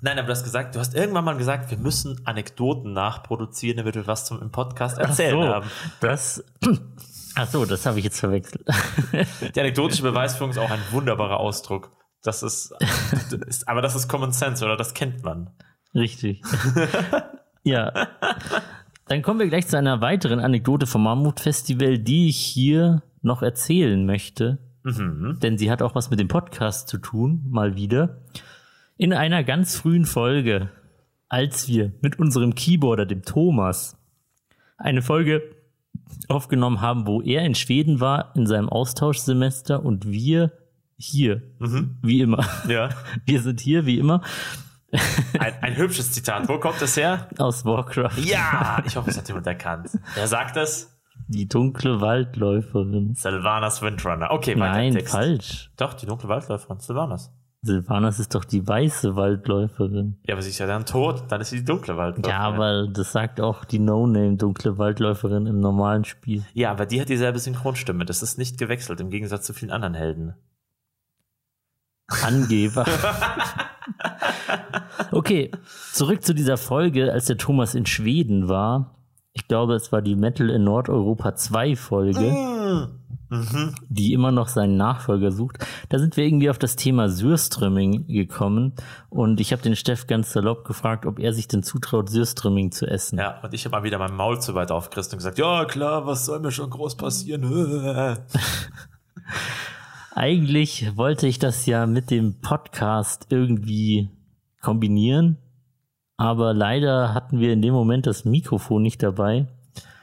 Nein, aber du hast gesagt, du hast irgendwann mal gesagt, wir müssen Anekdoten nachproduzieren, damit wir was zum im Podcast erzählen Ach so, haben. Das, ach so, das habe ich jetzt verwechselt. Die anekdotische Beweisführung ist auch ein wunderbarer Ausdruck. Das ist, ist aber das ist Common Sense, oder? Das kennt man. Richtig. ja. Dann kommen wir gleich zu einer weiteren Anekdote vom Mammut Festival, die ich hier noch erzählen möchte. Denn sie hat auch was mit dem Podcast zu tun, mal wieder. In einer ganz frühen Folge, als wir mit unserem Keyboarder, dem Thomas, eine Folge aufgenommen haben, wo er in Schweden war in seinem Austauschsemester und wir hier, wie immer. Ja. Wir sind hier, wie immer, Ein, ein hübsches Zitat. Wo kommt das her? aus Warcraft. Ja! Ich hoffe, es hat jemand erkannt. Wer sagt das? Die dunkle Waldläuferin. Sylvanas Windrunner. Okay, weiter Nein, Text. falsch. Doch, die dunkle Waldläuferin. Sylvanas. Silvanas ist doch die weiße Waldläuferin. Ja, aber sie ist ja dann tot. Dann ist sie die dunkle Waldläuferin. Ja, aber das sagt auch die No-Name dunkle Waldläuferin im normalen Spiel. Ja, aber die hat dieselbe Synchronstimme. Das ist nicht gewechselt, im Gegensatz zu vielen anderen Helden. Angeber. okay, zurück zu dieser Folge, als der Thomas in Schweden war. Ich glaube, es war die Metal in Nordeuropa 2 Folge, die immer noch seinen Nachfolger sucht. Da sind wir irgendwie auf das Thema Sürströmming gekommen und ich habe den Steff ganz salopp gefragt, ob er sich denn zutraut, Sürströmming zu essen. Ja, und ich habe mal wieder mein Maul zu weit aufgerissen und gesagt, ja klar, was soll mir schon groß passieren? Eigentlich wollte ich das ja mit dem Podcast irgendwie kombinieren, aber leider hatten wir in dem Moment das Mikrofon nicht dabei.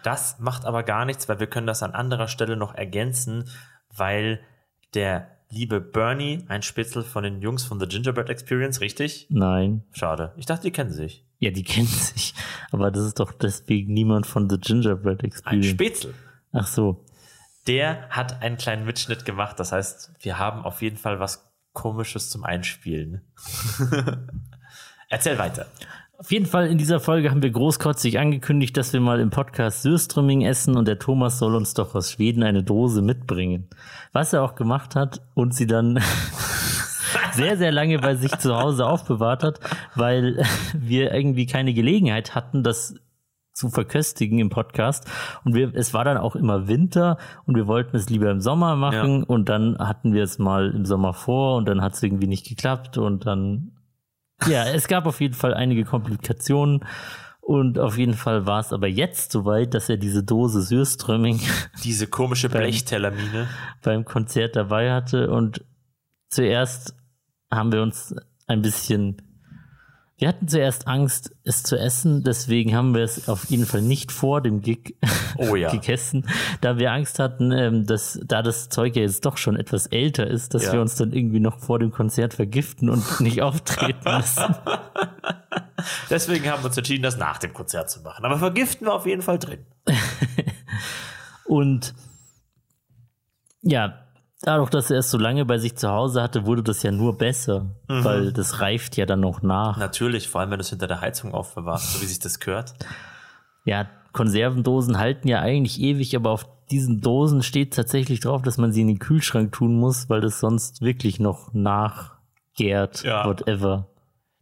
Das macht aber gar nichts, weil wir können das an anderer Stelle noch ergänzen, weil der liebe Bernie, ein Spitzel von den Jungs von The Gingerbread Experience, richtig? Nein. Schade. Ich dachte, die kennen sich. Ja, die kennen sich. Aber das ist doch deswegen niemand von The Gingerbread Ein Experience. Spätzle. Ach so. Der hat einen kleinen Mitschnitt gemacht. Das heißt, wir haben auf jeden Fall was Komisches zum Einspielen. Erzähl weiter. Auf jeden Fall in dieser Folge haben wir großkotzig angekündigt, dass wir mal im Podcast Sürströmming essen und der Thomas soll uns doch aus Schweden eine Dose mitbringen. Was er auch gemacht hat und sie dann sehr, sehr lange bei sich zu Hause aufbewahrt hat, weil wir irgendwie keine Gelegenheit hatten, das zu verköstigen im Podcast. Und wir, es war dann auch immer Winter und wir wollten es lieber im Sommer machen und dann hatten wir es mal im Sommer vor und dann hat es irgendwie nicht geklappt und dann, ja, es gab auf jeden Fall einige Komplikationen und auf jeden Fall war es aber jetzt soweit, dass er diese Dose Sürströmming Diese komische Blechtellermine. beim Konzert dabei hatte und zuerst haben wir uns ein bisschen wir hatten zuerst Angst, es zu essen, deswegen haben wir es auf jeden Fall nicht vor dem Gig Oh ja. gegessen, da wir Angst hatten, ähm, dass da das Zeug ja jetzt doch schon etwas älter ist, dass Ja. wir uns dann irgendwie noch vor dem Konzert vergiften und nicht auftreten müssen. Deswegen haben wir uns entschieden, das nach dem Konzert zu machen. Aber vergiften wir auf jeden Fall drin. Und ja, dadurch, dass er es so lange bei sich zu Hause hatte, wurde das ja nur besser, weil das reift ja dann noch nach. Natürlich, vor allem wenn du es hinter der Heizung aufbewahrst, so wie sich das gehört. Ja, Konservendosen halten ja eigentlich ewig, aber auf diesen Dosen steht tatsächlich drauf, dass man sie in den Kühlschrank tun muss, weil das sonst wirklich noch nachgärt, Ja. whatever.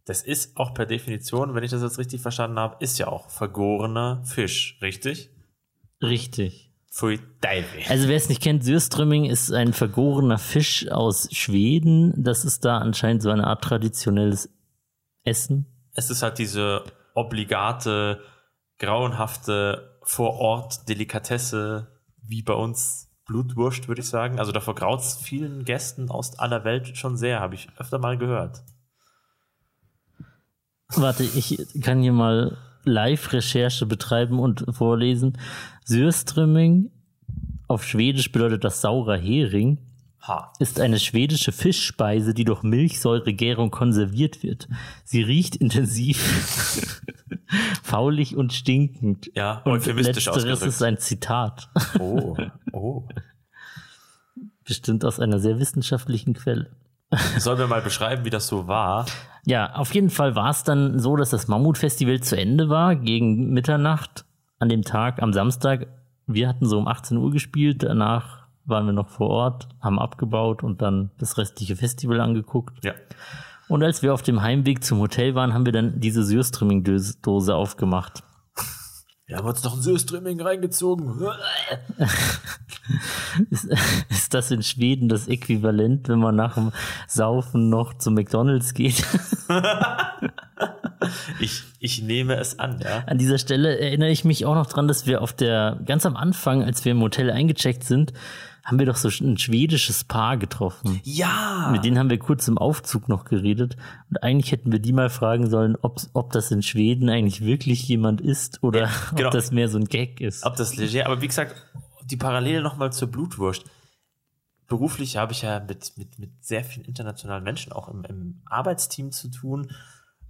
Das ist auch per Definition, wenn ich das jetzt richtig verstanden habe, ist ja auch vergorener Fisch, richtig? Richtig. Teufel. Also wer es nicht kennt, Sürströmming ist ein vergorener Fisch aus Schweden. Das ist da anscheinend so eine Art traditionelles Essen. Es ist halt diese obligate, grauenhafte Vor-Ort-Delikatesse, wie bei uns Blutwurst, würde ich sagen. Also davor graut es vielen Gästen aus aller Welt schon sehr, habe ich öfter mal gehört. Warte, ich kann hier mal Live-Recherche betreiben und vorlesen. Sürströmming auf Schwedisch bedeutet das saurer Hering. Ist eine schwedische Fischspeise, die durch Milchsäuregärung konserviert wird. Sie riecht intensiv, faulig und stinkend. Ja, und letzteres ausgedrückt. ist ein Zitat, Oh, oh. bestimmt aus einer sehr wissenschaftlichen Quelle. Sollen wir mal beschreiben, wie das so war? Ja, auf jeden Fall war es dann so, dass das Mammutfestival zu Ende war, gegen Mitternacht an dem Tag, am Samstag. Wir hatten so um 18 Uhr gespielt, danach waren wir noch vor Ort, haben abgebaut und dann das restliche Festival angeguckt. Ja. Und als wir auf dem Heimweg zum Hotel waren, haben wir dann diese Sürströmming-Dose aufgemacht. Wir haben uns noch ein Süßströmming reingezogen. Ist, ist das in Schweden das Äquivalent, wenn man nach dem Saufen noch zu McDonalds geht? Ich, ich nehme es an, ja. An dieser Stelle erinnere ich mich auch noch dran, dass wir auf der, ganz am Anfang, als wir im Hotel eingecheckt sind, haben wir doch so ein schwedisches Paar getroffen. Ja! Mit denen haben wir kurz im Aufzug noch geredet. Und eigentlich hätten wir die mal fragen sollen, ob, ob das in Schweden eigentlich wirklich jemand ist oder genau. ob das mehr so ein Gag ist. Ob das leger, aber wie gesagt, die Parallele nochmal zur Blutwurst. Beruflich habe ich ja mit, mit, mit sehr vielen internationalen Menschen auch im, im Arbeitsteam zu tun.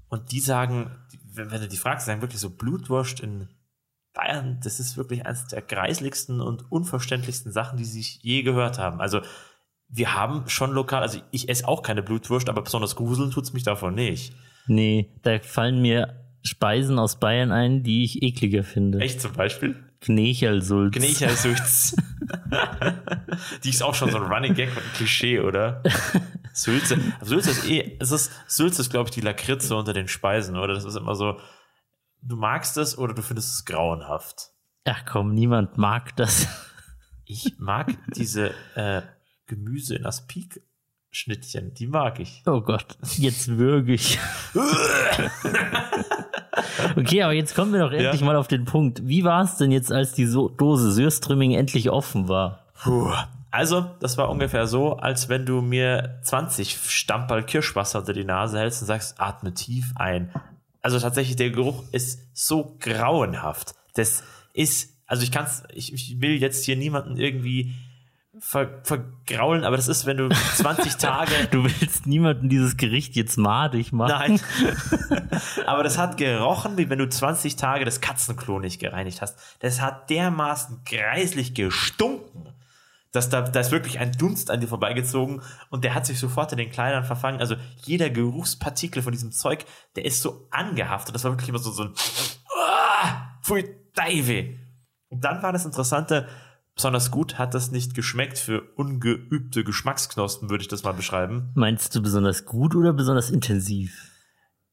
Und die sagen, wenn, wenn du die fragst, sagen wirklich so Blutwurst in Bayern, das ist wirklich eines der greisligsten und unverständlichsten Sachen, die sie sich je gehört haben. Also wir haben schon lokal, also ich esse auch keine Blutwurst, aber besonders gruseln tut's mich davon nicht. Nee, da fallen mir Speisen aus Bayern ein, die ich ekliger finde. Echt zum Beispiel? Knechersulz. Knechersulz. Die ist auch schon so ein Running Gag und ein Klischee, oder? Sülze. Sülze ist eh, es ist, Sülze ist, glaube ich, die Lakritze unter den Speisen, oder? Das ist immer so, du magst es oder du findest es grauenhaft. Ach komm, niemand mag das. Ich mag diese äh, Gemüse in Aspik-Schnittchen, die mag ich. Oh Gott, jetzt würge ich. okay, aber jetzt kommen wir doch endlich Ja. mal auf den Punkt. Wie war es denn jetzt, als die so Dose Sürströmming endlich offen war? Puh. Also, das war ungefähr so, als wenn du mir 20 Stamperl Kirschwasser unter die Nase hältst und sagst, atme tief ein. Also tatsächlich, der Geruch ist so grauenhaft. Das ist, also ich kann's, ich, ich will jetzt hier niemanden irgendwie ver, vergraulen, aber das ist, wenn du 20 Tage Du willst niemanden dieses Gericht jetzt madig machen. Nein. Aber das hat gerochen, wie wenn du 20 Tage das Katzenklo nicht gereinigt hast. Das hat dermaßen greislich gestunken. Dass da, da ist wirklich ein Dunst an dir vorbeigezogen und der hat sich sofort in den Kleidern verfangen. Also jeder Geruchspartikel von diesem Zeug, der ist so angehaftet. Das war wirklich immer so, so ein ah, Pfui Deive. Und dann war das Interessante, besonders gut hat das nicht geschmeckt für ungeübte Geschmacksknospen, würde ich das mal beschreiben. Meinst du besonders gut oder besonders intensiv?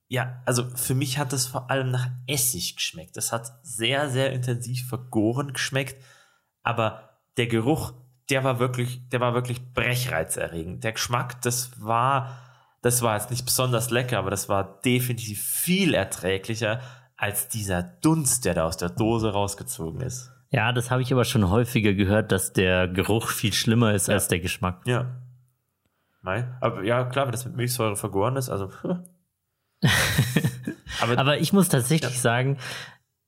Ja, also für mich hat das vor allem nach Essig geschmeckt. Das hat sehr, sehr intensiv vergoren geschmeckt, aber der Geruch, der war wirklich, der war wirklich brechreizerregend. Der Geschmack, das war, das war jetzt nicht besonders lecker, aber das war definitiv viel erträglicher als dieser Dunst, der da aus der Dose rausgezogen ist. Ja, das habe ich aber schon häufiger gehört, dass der Geruch viel schlimmer ist als der Geschmack. Ja. Nein, aber ja, klar, wenn das mit Milchsäure vergoren ist, also. aber, Aber ich muss tatsächlich sagen,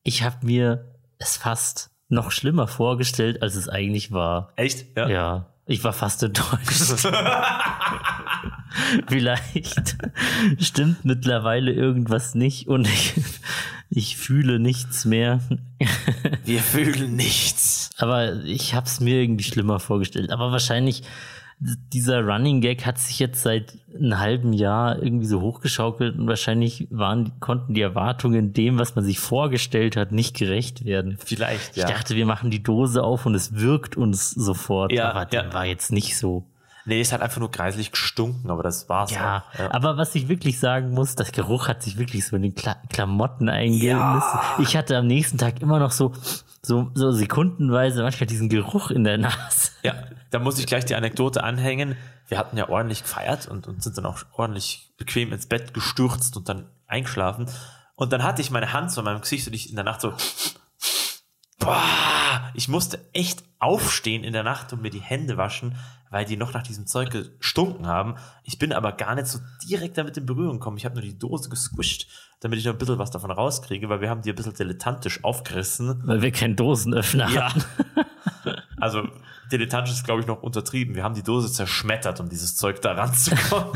ich habe mir es fast noch schlimmer vorgestellt, als es eigentlich war. echt? Ja, ich war fast enttäuscht. Vielleicht stimmt mittlerweile irgendwas nicht und ich, ich fühle nichts mehr. Wir fühlen nichts. Aber ich habe es mir irgendwie schlimmer vorgestellt. Aber wahrscheinlich, dieser Running Gag hat sich jetzt seit einem halben Jahr irgendwie so hochgeschaukelt und wahrscheinlich waren, konnten die Erwartungen dem, was man sich vorgestellt hat, nicht gerecht werden. Vielleicht, ja. Ich dachte, wir machen die Dose auf und es wirkt uns sofort. Ja, aber dem ja. war jetzt nicht so. Nee, es hat einfach nur kreislich gestunken, aber das war's. Ja, auch. aber was ich wirklich sagen muss, das Geruch hat sich wirklich so in den Kla Klamotten eingenistet. Ich hatte am nächsten Tag immer noch so, so, so sekundenweise manchmal diesen Geruch in der Nase. Ja, da muss ich gleich die Anekdote anhängen. Wir hatten ja ordentlich gefeiert und, und sind dann auch ordentlich bequem ins Bett gestürzt und dann eingeschlafen. Und dann hatte ich meine Hand an meinem Gesicht und ich in der Nacht so, boah, ich musste echt aufstehen in der Nacht und mir die Hände waschen, weil die noch nach diesem Zeug gestunken haben. Ich bin aber gar nicht so direkt damit in Berührung gekommen. Ich habe nur die Dose gesquisht, damit ich noch ein bisschen was davon rauskriege, weil wir haben die ein bisschen dilettantisch aufgerissen. Weil wir keinen Dosenöffner Ja. hatten. Also, dilettantisch ist, glaube ich, noch untertrieben. Wir haben die Dose zerschmettert, um dieses Zeug da ranzukommen.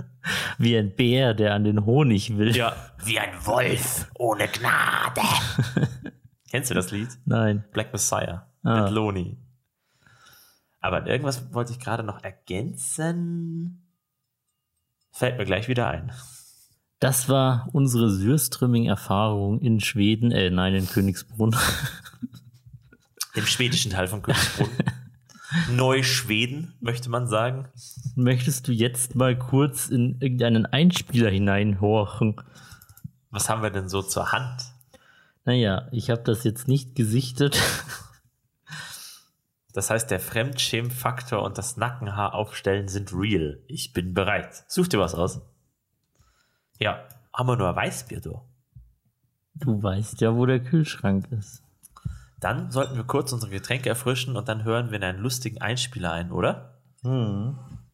Wie ein Bär, der an den Honig will. ja. Wie ein Wolf ohne Gnade. Kennst du das Lied? Nein. Black Messiah. Ah. Mit Loni. Aber irgendwas wollte ich gerade noch ergänzen. Fällt mir gleich wieder ein. Das war unsere Sürströmming-Erfahrung in Schweden, äh, nein, in Königsbrunn. Im schwedischen Teil von Königsbrunn. Neuschweden, möchte man sagen. Möchtest du jetzt mal kurz in irgendeinen Einspieler hineinhorchen? Was haben wir denn so zur Hand? Naja, ich habe das jetzt nicht gesichtet. Das heißt, der Fremdschämfaktor und das Nackenhaar aufstellen sind real. Ich bin bereit. Such dir was aus. Ja, haben wir nur ein Weißbier da. Du weißt ja, wo der Kühlschrank ist. Dann sollten wir kurz unsere Getränke erfrischen und dann hören wir in einen lustigen Einspieler ein, oder?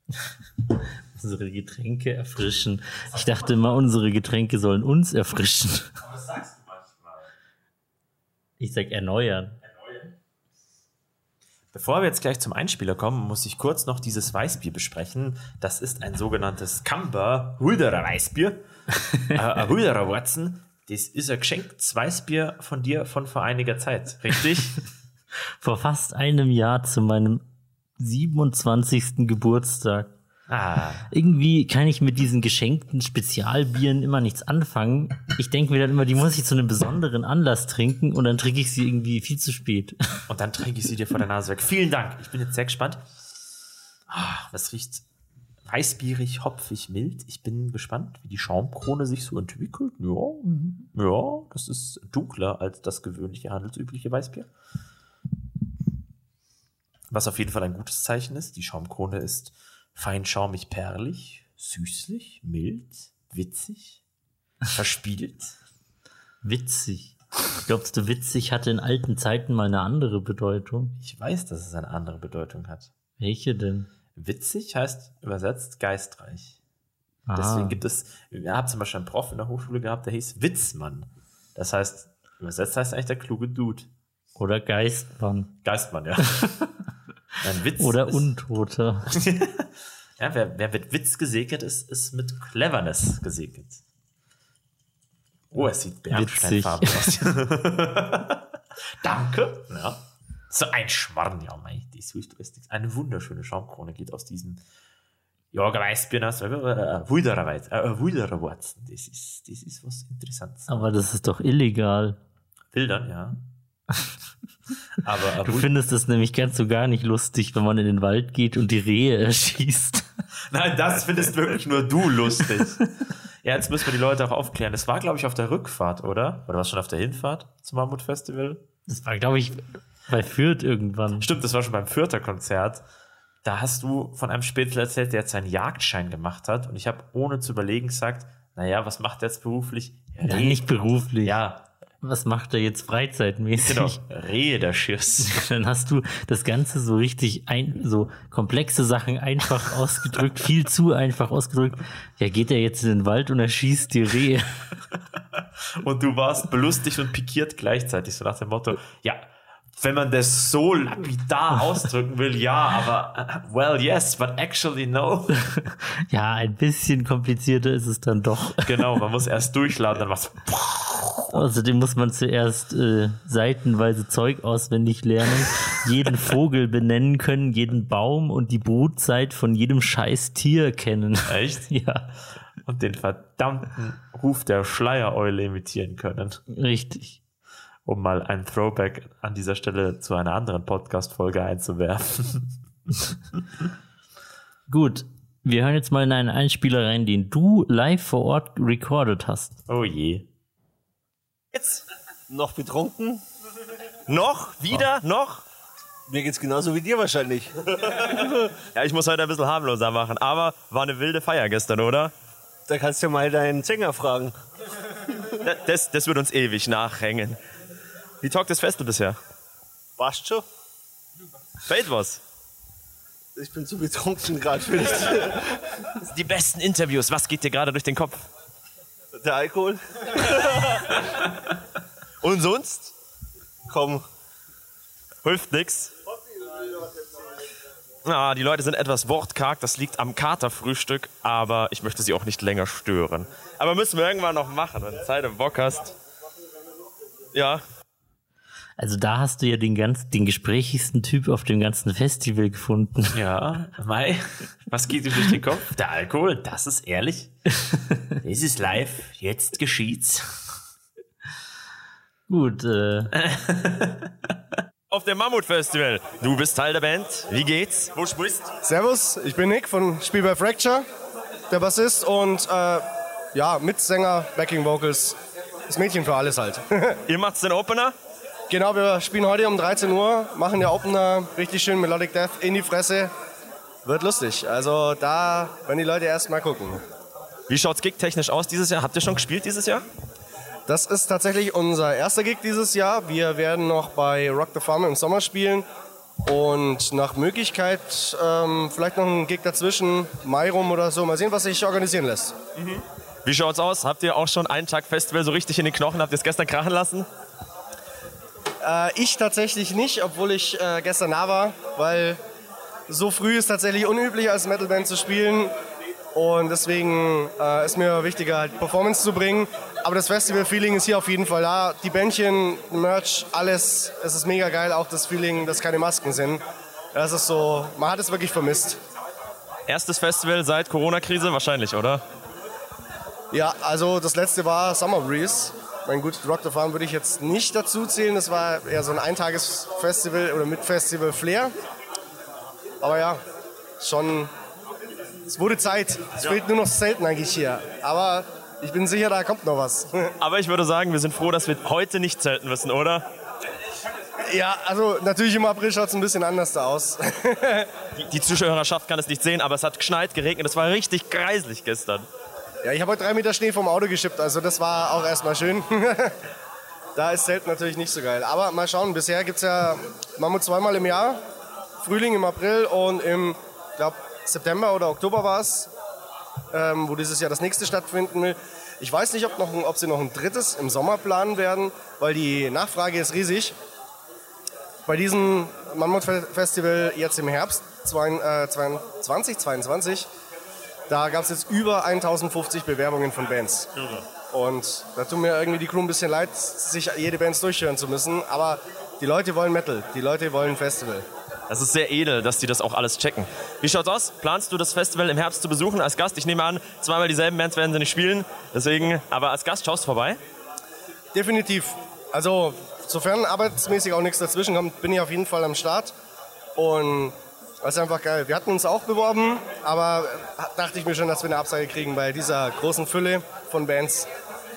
Unsere Getränke erfrischen. Ich dachte immer, unsere Getränke sollen uns erfrischen. Aber das sagst du manchmal. Ich sag erneuern. Bevor wir jetzt gleich zum Einspieler kommen, muss ich kurz noch dieses Weißbier besprechen. Das ist ein sogenanntes Camber Hulderer Weißbier. äh, Hulderer Watson. Das ist ein geschenktes Weißbier von dir von vor einiger Zeit, richtig? Vor fast einem Jahr zu meinem 27. Geburtstag. Ah, Irgendwie kann ich mit diesen geschenkten Spezialbieren immer nichts anfangen. Ich denke mir dann immer, die muss ich zu einem besonderen Anlass trinken und dann trinke ich sie irgendwie viel zu spät. und dann trinke ich sie dir vor der Nase weg. Vielen Dank. Ich bin jetzt sehr gespannt. Ah, das riecht weißbierig, hopfig, mild. Ich bin gespannt, wie die Schaumkrone sich so entwickelt. Ja, ja, das ist dunkler als das gewöhnliche handelsübliche Weißbier. Was auf jeden Fall ein gutes Zeichen ist. Die Schaumkrone ist fein schaumig perlig, süßlich, mild, witzig, verspielt. Witzig. Glaubst du, witzig hatte in alten Zeiten mal eine andere Bedeutung? Ich weiß, dass es eine andere Bedeutung hat. Welche denn? Witzig heißt übersetzt geistreich. Ah, Deswegen gibt es, wir haben zum Beispiel einen Prof in der Hochschule gehabt, der hieß Witzmann. Das heißt, übersetzt heißt eigentlich der kluge Dude. oder Geistmann. Geistmann, ja. Ein Witz Oder ist, Untoter. Ja, wer, wer mit Witz gesegnet ist, ist mit Cleverness gesegnet. Oh, es sieht bernsteinfarben aus. Danke. Ja. So ein Schmarrn, ja, mei, die ist lustig. Eine wunderschöne Schaumkrone geht aus diesem ja, Weißbier aus, äh, Wulderer Weiß, äh. Das ist, das ist was Interessantes. Aber das ist doch illegal. Wildern, ja. Aber Du Wul- findest es nämlich ganz so gar nicht lustig, wenn man in den Wald geht und die Rehe erschießt. Nein, das findest wirklich nur du lustig. ja, jetzt müssen wir die Leute auch aufklären. Das war, glaube ich, auf der Rückfahrt, oder? Oder war es schon auf der Hinfahrt zum Mammut-Festival? Das war, glaube ich, bei Fürth irgendwann. Stimmt, das war schon beim Fürther Konzert. Da hast du von einem Spätzle erzählt, der jetzt seinen Jagdschein gemacht hat. Und ich habe ohne zu überlegen gesagt, naja, was macht er jetzt beruflich? Nein, nicht beruflich. Ja, Was macht er jetzt freizeitmäßig? genau. Rehe der Schiss. Dann hast du das Ganze so richtig ein, so komplexe Sachen einfach ausgedrückt, viel zu einfach ausgedrückt. Ja, geht er jetzt in den Wald und erschießt die Rehe? Und du warst belustigt und pikiert gleichzeitig, so nach dem Motto, ja, wenn man das so lapidar ausdrücken will, ja, aber, well, yes, but actually no. Ja, ein bisschen komplizierter ist es dann doch. Genau, man muss erst durchladen, dann was. Außerdem muss man zuerst äh, seitenweise Zeug auswendig lernen, jeden Vogel benennen können, jeden Baum und die Brutzeit von jedem scheiß Tier kennen. Echt? Ja, Und den verdammten Ruf der Schleiereule imitieren können. richtig. Um mal ein Throwback an dieser Stelle zu einer anderen Podcast-Folge einzuwerfen. Gut, wir hören jetzt mal in einen Einspieler rein, den du live vor Ort recorded hast. Oh je. Jetzt noch betrunken? Noch? Wieder? Noch? Mir geht's genauso wie dir wahrscheinlich. Ja, ich muss heute ein bisschen harmloser machen, aber war eine wilde Feier gestern, oder? Da kannst du mal deinen Sänger fragen. Da- Das, das wird uns ewig nachhängen. Wie taugt das Festel bisher? Passt schon? Fällt was? Ich bin zu betrunken gerade für dich. Die besten Interviews, was geht dir gerade durch den Kopf? Der Alkohol? Und sonst? Komm, Hilft nix. Ah, die Leute sind etwas wortkarg, das liegt am Katerfrühstück, aber ich möchte sie auch nicht länger stören. Aber müssen wir irgendwann noch machen, wenn du Zeit und Bock hast. Ja, Also da hast du ja den ganz, den gesprächigsten Typ auf dem ganzen Festival gefunden. Ja, Mai, was geht ihm durch den Kopf? Der Alkohol, das ist ehrlich. Das ist live, jetzt geschieht's. Gut, äh, auf dem Mammut-Festival. Du bist Teil der Band. Wie geht's? Wo sprichst? Servus, ich bin Nick von Spiel bei Fracture, der Bassist und äh, ja, Mitsänger, Backing Vocals, das Mädchen für alles halt. Ihr macht's den Opener? Genau, wir spielen heute um 13 Uhr, machen der Opener richtig schön Melodic Death in die Fresse. Wird lustig. Also da werden die Leute erst mal gucken. Wie schaut's gig-technisch aus dieses Jahr? Habt ihr schon gespielt dieses Jahr? Das ist tatsächlich unser erster Gig dieses Jahr. Wir werden noch bei Rock the Farm im Sommer spielen. Und nach Möglichkeit ähm, vielleicht noch ein Gig dazwischen, Mai rum oder so. Mal sehen, was sich organisieren lässt. Wie schaut's aus? Habt ihr auch schon einen Tag Festival so richtig in den Knochen? Habt ihr es gestern krachen lassen? Äh, ich tatsächlich nicht, obwohl ich äh, gestern da war, weil so früh ist tatsächlich unüblich, als Metalband zu spielen. Und deswegen äh, ist mir wichtiger, halt Performance zu bringen. Aber das Festival-Feeling ist hier auf jeden Fall da. Die Bändchen, Merch, alles, es ist mega geil. Auch das Feeling, dass keine Masken sind. Das ist so, man hat es wirklich vermisst. Erstes Festival seit Corona-Krise wahrscheinlich, oder? Ja, also das letzte war Summer Breeze. Mein gut, Rock the Farm würde ich jetzt nicht dazu zählen. Das war eher so ein Eintagesfestival oder mit Festival Flair. Aber ja, schon. Es wurde Zeit. Es fehlt nur noch selten eigentlich hier. Aber ich bin sicher, da kommt noch was. Aber ich würde sagen, wir sind froh, dass wir heute nicht zelten müssen, oder? ja, also natürlich im April schaut es ein bisschen anders da aus. Die, die Zuschauerschaft kann es nicht sehen, aber es hat geschneit, geregnet. Es war richtig kreislich gestern. Ja, ich habe heute drei Meter Schnee vom Auto geschippt. Also das war auch erstmal schön. da ist Zelten natürlich nicht so geil. Aber mal schauen, bisher gibt es ja Mammut zweimal im Jahr. Frühling im April und im, glaube September oder Oktober war es, ähm, wo dieses Jahr das nächste stattfinden will. Ich weiß nicht, ob, noch, ob sie noch ein drittes im Sommer planen werden, weil die Nachfrage ist riesig. Bei diesem Mammut-Festival jetzt im Herbst 2022, da gab es jetzt über 1050 Bewerbungen von Bands. Und da tut mir irgendwie die Crew ein bisschen leid, sich jede Band durchhören zu müssen. Aber die Leute wollen Metal, die Leute wollen Festival. Das ist sehr edel, dass die das auch alles checken. Wie schaut's aus? Planst du das Festival im Herbst zu besuchen als Gast? Ich nehme an, zweimal dieselben Bands werden sie nicht spielen. Deswegen, aber als Gast schaust du vorbei? Definitiv. Also, sofern arbeitsmäßig auch nichts dazwischen kommt, bin ich auf jeden Fall am Start. Und das ist einfach geil. Wir hatten uns auch beworben, aber dachte ich mir schon, dass wir eine Absage kriegen bei dieser großen Fülle von Bands.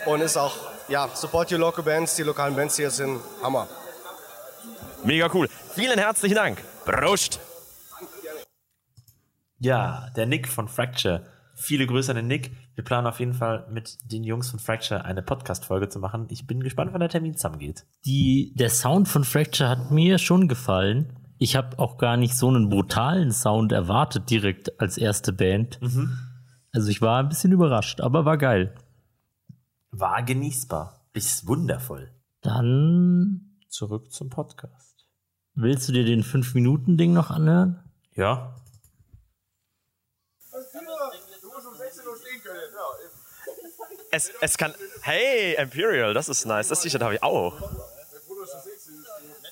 Und ist auch, ja, support your local bands. Die lokalen Bands hier sind Hammer. Mega cool. Vielen herzlichen Dank. Prost. Ja, der Nick von Fracture. Viele Grüße an den Nick. Wir planen auf jeden Fall mit den Jungs von Fracture eine Podcast-Folge zu machen. Ich bin gespannt, wann der Termin zusammengeht. die, der Sound von Fracture hat mir schon gefallen. Ich habe auch gar nicht so einen brutalen Sound erwartet direkt als erste Band. Also ich war ein bisschen überrascht, aber war geil. War genießbar. Ist wundervoll. Dann Zurück zum Podcast. willst du dir den 5-Minuten-Ding noch anhören? Ja, es, es kann. Hey, Imperial, das ist nice. Das T-Shirt habe ich auch.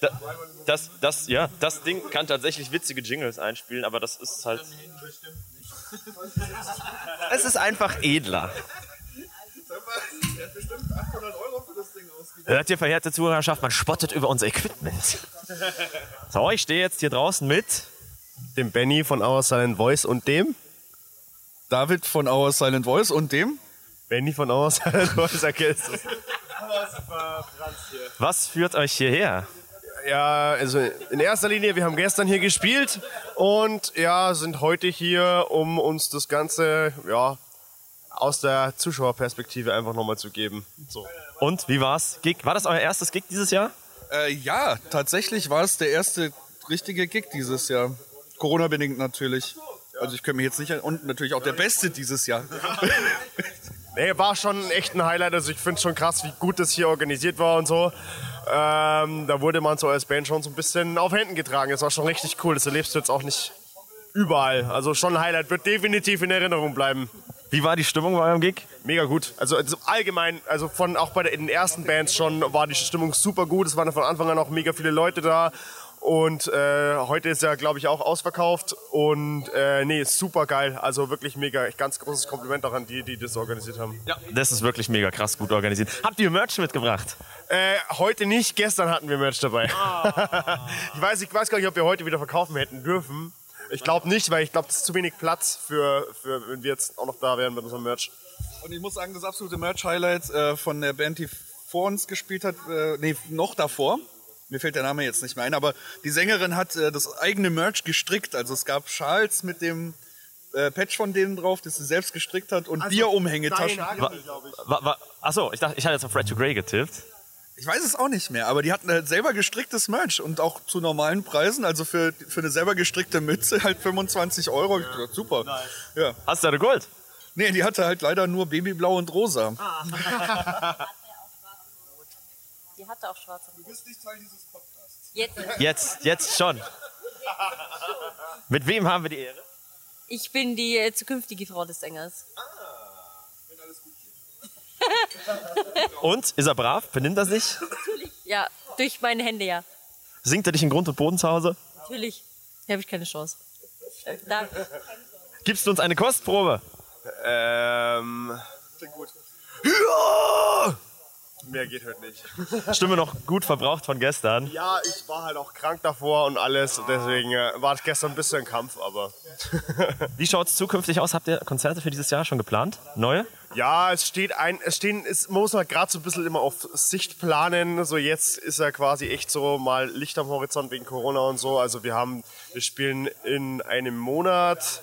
Da, das, das, ja, das Ding kann tatsächlich witzige Jingles einspielen, aber das ist halt. Es ist einfach edler. Hört ihr, verehrte Zuhörerschaft, man spottet über unser Equipment. So, ich stehe jetzt hier draußen mit. Dem Benny von Our Silent Voice und dem David von Our Silent Voice und dem? Benny von Our Silent Voice erkennst du. Was führt euch hierher? Ja, also in erster Linie, wir haben gestern hier gespielt und ja, sind heute hier, um uns das Ganze ja, aus der Zuschauerperspektive einfach nochmal zu geben. So. Und wie war's? Gig? War das euer erstes Gig dieses Jahr? Äh, ja, tatsächlich war es der erste richtige Gig dieses Jahr. Corona-bedingt natürlich. Also ich könnte mich jetzt nicht... Und natürlich auch der beste dieses Jahr. Nee, war schon echt ein Highlight. Also ich finde schon krass, wie gut das hier organisiert war und so. Ähm, da wurde man so als Band schon so ein bisschen auf Händen getragen. Das war schon richtig cool. Das erlebst du jetzt auch nicht überall. Also schon ein Highlight. Wird definitiv in Erinnerung bleiben. Wie war die Stimmung bei eurem Gig? Mega gut. Also, also allgemein, also von auch bei der, den ersten Bands schon war die Stimmung super gut. Es waren von Anfang an auch mega viele Leute da. Und äh, heute ist ja, glaube ich, auch ausverkauft. Und äh, nee, super geil. Also wirklich mega. Ganz großes Kompliment auch an die, die das organisiert haben. Ja. Das ist wirklich mega krass gut organisiert. Habt ihr Merch mitgebracht? Äh, heute nicht, gestern hatten wir Merch dabei. ich, weiß, ich weiß gar nicht, ob wir heute wieder verkaufen hätten dürfen. Ich glaube nicht, weil ich glaube, es ist zu wenig Platz für, für, wenn wir jetzt auch noch da wären mit unserem Merch. Und ich muss sagen, das absolute Merch-Highlight äh, von der Band, die vor uns gespielt hat, äh, nee, noch davor. Mir fällt der Name jetzt nicht mehr ein, aber die Sängerin hat äh, das eigene Merch gestrickt. Also es gab Schals mit dem äh, Patch von denen drauf, das sie selbst gestrickt hat und Bierumhängetaschen. Wa, wa, achso, ich dachte, ich hatte jetzt auf Red to Grey getippt. Ich weiß es auch nicht mehr, aber die hatten halt selber gestricktes Merch und auch zu normalen Preisen. Also für, für eine selber gestrickte Mütze halt 25 Euro. Ich dachte, super. Ja. Hast du eine Gold? Nee, die hatte halt leider nur Babyblau und Rosa. Die hatte auch schwarze. Du bist nicht Teil dieses Podcasts. Jetzt. Jetzt, jetzt schon. Mit wem haben wir die Ehre? Ich bin die äh, zukünftige Frau des Sängers. Und? Ist er brav? Benimmt er sich? Ja, durch meine Hände, ja. Singt er dich in Grund und Boden zu Hause? Natürlich. Hier habe ich keine Chance. Äh, Da, Gibst du uns eine Kostprobe? Ähm. Ja! Mehr geht heute nicht. Stimme noch gut verbraucht von gestern. Ja, ich war halt auch krank davor und alles. Deswegen äh, war es gestern ein bisschen ein Kampf, aber. Wie schaut es zukünftig aus? Habt ihr Konzerte für dieses Jahr schon geplant? Neue? Ja, es steht ein, es stehen, es man muss halt gerade so ein bisschen immer auf Sicht planen. So jetzt ist ja quasi echt so mal Licht am Horizont wegen Corona und so. Also wir haben, wir spielen in einem Monat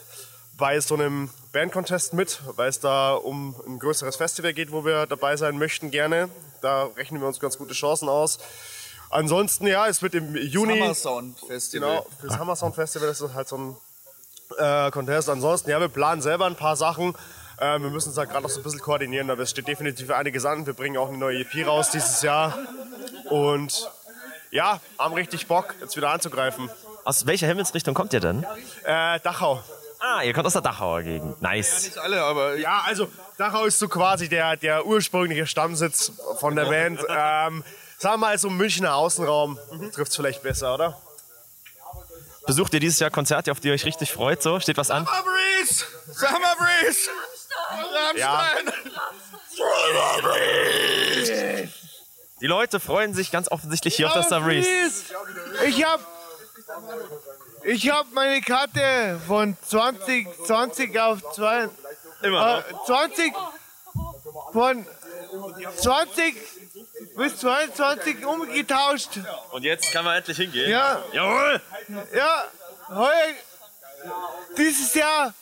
bei so einem Bandcontest mit, weil es da um ein größeres Festival geht, wo wir dabei sein möchten gerne. Da rechnen wir uns ganz gute Chancen aus. Ansonsten, ja, es wird im Juni. Summer Sound Festival. Genau, für das Hammer Sound Festival ist das halt so ein äh, Contest. Ansonsten, ja, wir planen selber ein paar Sachen. Äh, wir müssen uns halt gerade noch so ein bisschen koordinieren, aber es steht definitiv einiges an. Wir bringen auch eine neue EP raus dieses Jahr. Und ja, haben richtig Bock, jetzt wieder anzugreifen. Aus welcher Himmelsrichtung kommt ihr denn? Äh, Dachau. Ah, ihr kommt aus der Dachauer Gegend. Nice. Nicht alle, aber Ja, also Dachau ist so quasi der, der ursprüngliche Stammsitz von der Band. Ähm, sagen wir mal so Münchner Außenraum. Trifft's vielleicht besser, oder? Besucht ihr dieses Jahr Konzerte, auf die ihr euch richtig freut? So, steht was an? Summer Breeze! Summer Breeze! Ja. Rammstein! Die Leute freuen sich ganz offensichtlich hier auf das Summer Breeze. Ich hab, ich hab meine Karte von 20, 20 auf 2, Immer äh, 20, von 20 bis 22 umgetauscht. Und jetzt kann man endlich hingehen. Ja, Jawohl! ja, heuer, dieses Jahr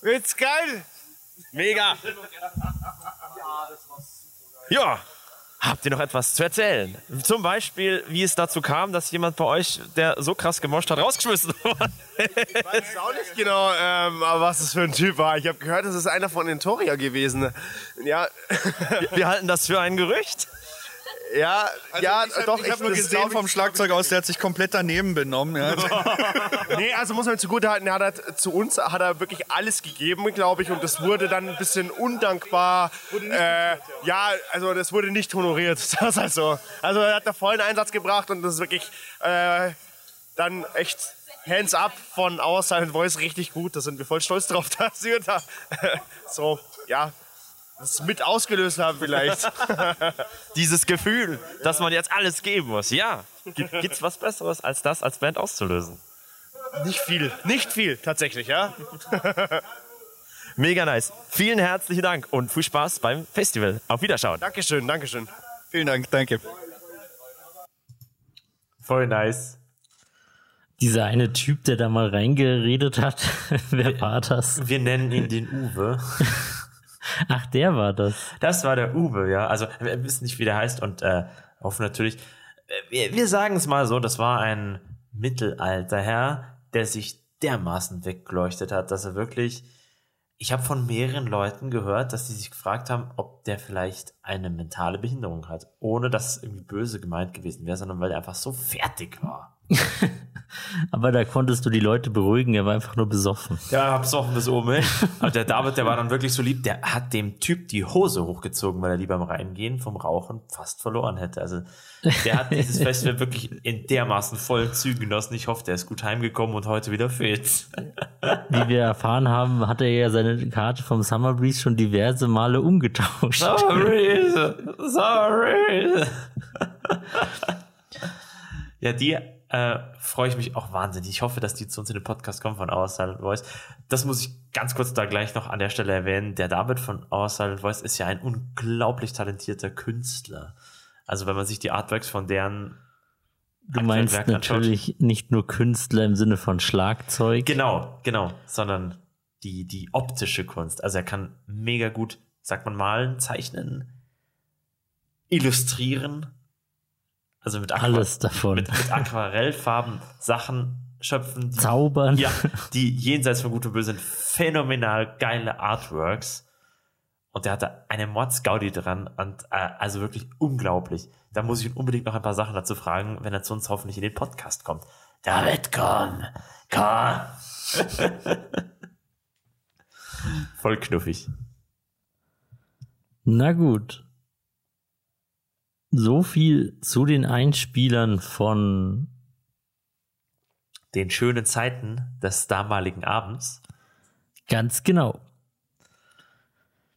wird's geil. Mega! Ja, habt ihr noch etwas zu erzählen? Zum Beispiel, wie es dazu kam, dass jemand bei euch, der so krass gemoscht hat, rausgeschmissen wurde. Ich weiß auch nicht genau, ähm, aber was das für ein Typ war. Ich habe gehört, das ist einer von Entoria gewesen. Ja, Wir halten das für ein Gerücht. Ja, Also ja, ich hab, doch. ich habe nur gesehen vom Schlagzeuger aus, der hat sich komplett daneben benommen. Ja. Nee, also muss man zugute halten, er hat er, zu uns hat er wirklich alles gegeben, glaube ich, und das wurde dann ein bisschen undankbar. Äh, ja, also das wurde nicht honoriert. Das ist halt so. Also er hat da vollen Einsatz gebracht und das ist wirklich äh, dann echt Hands up von Our Silent Voice richtig gut. Da sind wir voll stolz drauf, dass wir da so, ja, das mit ausgelöst haben vielleicht. Dieses Gefühl, dass man jetzt alles geben muss. Ja, Gibt, gibt's was Besseres als das als Band auszulösen? nicht viel, nicht viel tatsächlich, ja. Mega nice. Vielen herzlichen Dank und viel Spaß beim Festival. Auf Wiederschauen. Dankeschön, Dankeschön. Vielen Dank, danke. Voll nice. Dieser eine Typ, der da mal reingeredet hat, wer war das? Wir nennen ihn den Uwe. Ach, der war das. Das war der Uwe, ja. Also wir wissen nicht, wie der heißt und äh, hoffen natürlich. äh, Wir, wir sagen es mal so, das war ein Mittelalterherr, der sich dermaßen weggeleuchtet hat, dass er wirklich. Ich habe von mehreren Leuten gehört, dass sie sich gefragt haben, ob der vielleicht eine mentale Behinderung hat, ohne dass es irgendwie böse gemeint gewesen wäre, sondern weil er einfach so fertig war. Aber da konntest du die Leute beruhigen, er war einfach nur besoffen. Ja, hab's offen bis oben. Aber der David, der war dann wirklich so lieb, der hat dem Typ die Hose hochgezogen, weil er lieber beim Reingehen vom Rauchen fast verloren hätte. Also der hat dieses Festival wirklich in dermaßen vollen Zügen genossen. Ich hoffe, der ist gut heimgekommen und heute wieder fit. Wie wir erfahren haben, hat er ja seine Karte vom Summer Breeze schon diverse Male umgetauscht. Sorry, sorry. ja, die äh, freue ich mich auch wahnsinnig. Ich hoffe, dass die zu uns in den Podcast kommen von Our Silent Voice. Das muss ich ganz kurz da gleich noch an der Stelle erwähnen. Der David von Our Silent Voice ist ja ein unglaublich talentierter Künstler. Also wenn man sich die Artworks von deren Du meinst anschaut- natürlich nicht nur Künstler im Sinne von Schlagzeug. Genau, genau, sondern die, die optische Kunst. Also er kann mega gut, sagt man, malen, zeichnen, illustrieren. Also mit, Aqua Alles davon. mit, mit Aquarellfarben Sachen schöpfen, die, Zaubern. ja, die jenseits von Gut und Böse sind phänomenal geile Artworks. Und der hatte eine Mordsgaudi dran und äh, also wirklich unglaublich. Da muss ich ihn unbedingt noch ein paar Sachen dazu fragen, wenn er zu uns hoffentlich in den Podcast kommt. David, komm, komm. Voll knuffig. Na gut. So viel zu den Einspielern von Den schönen Zeiten des damaligen Abends. ganz genau.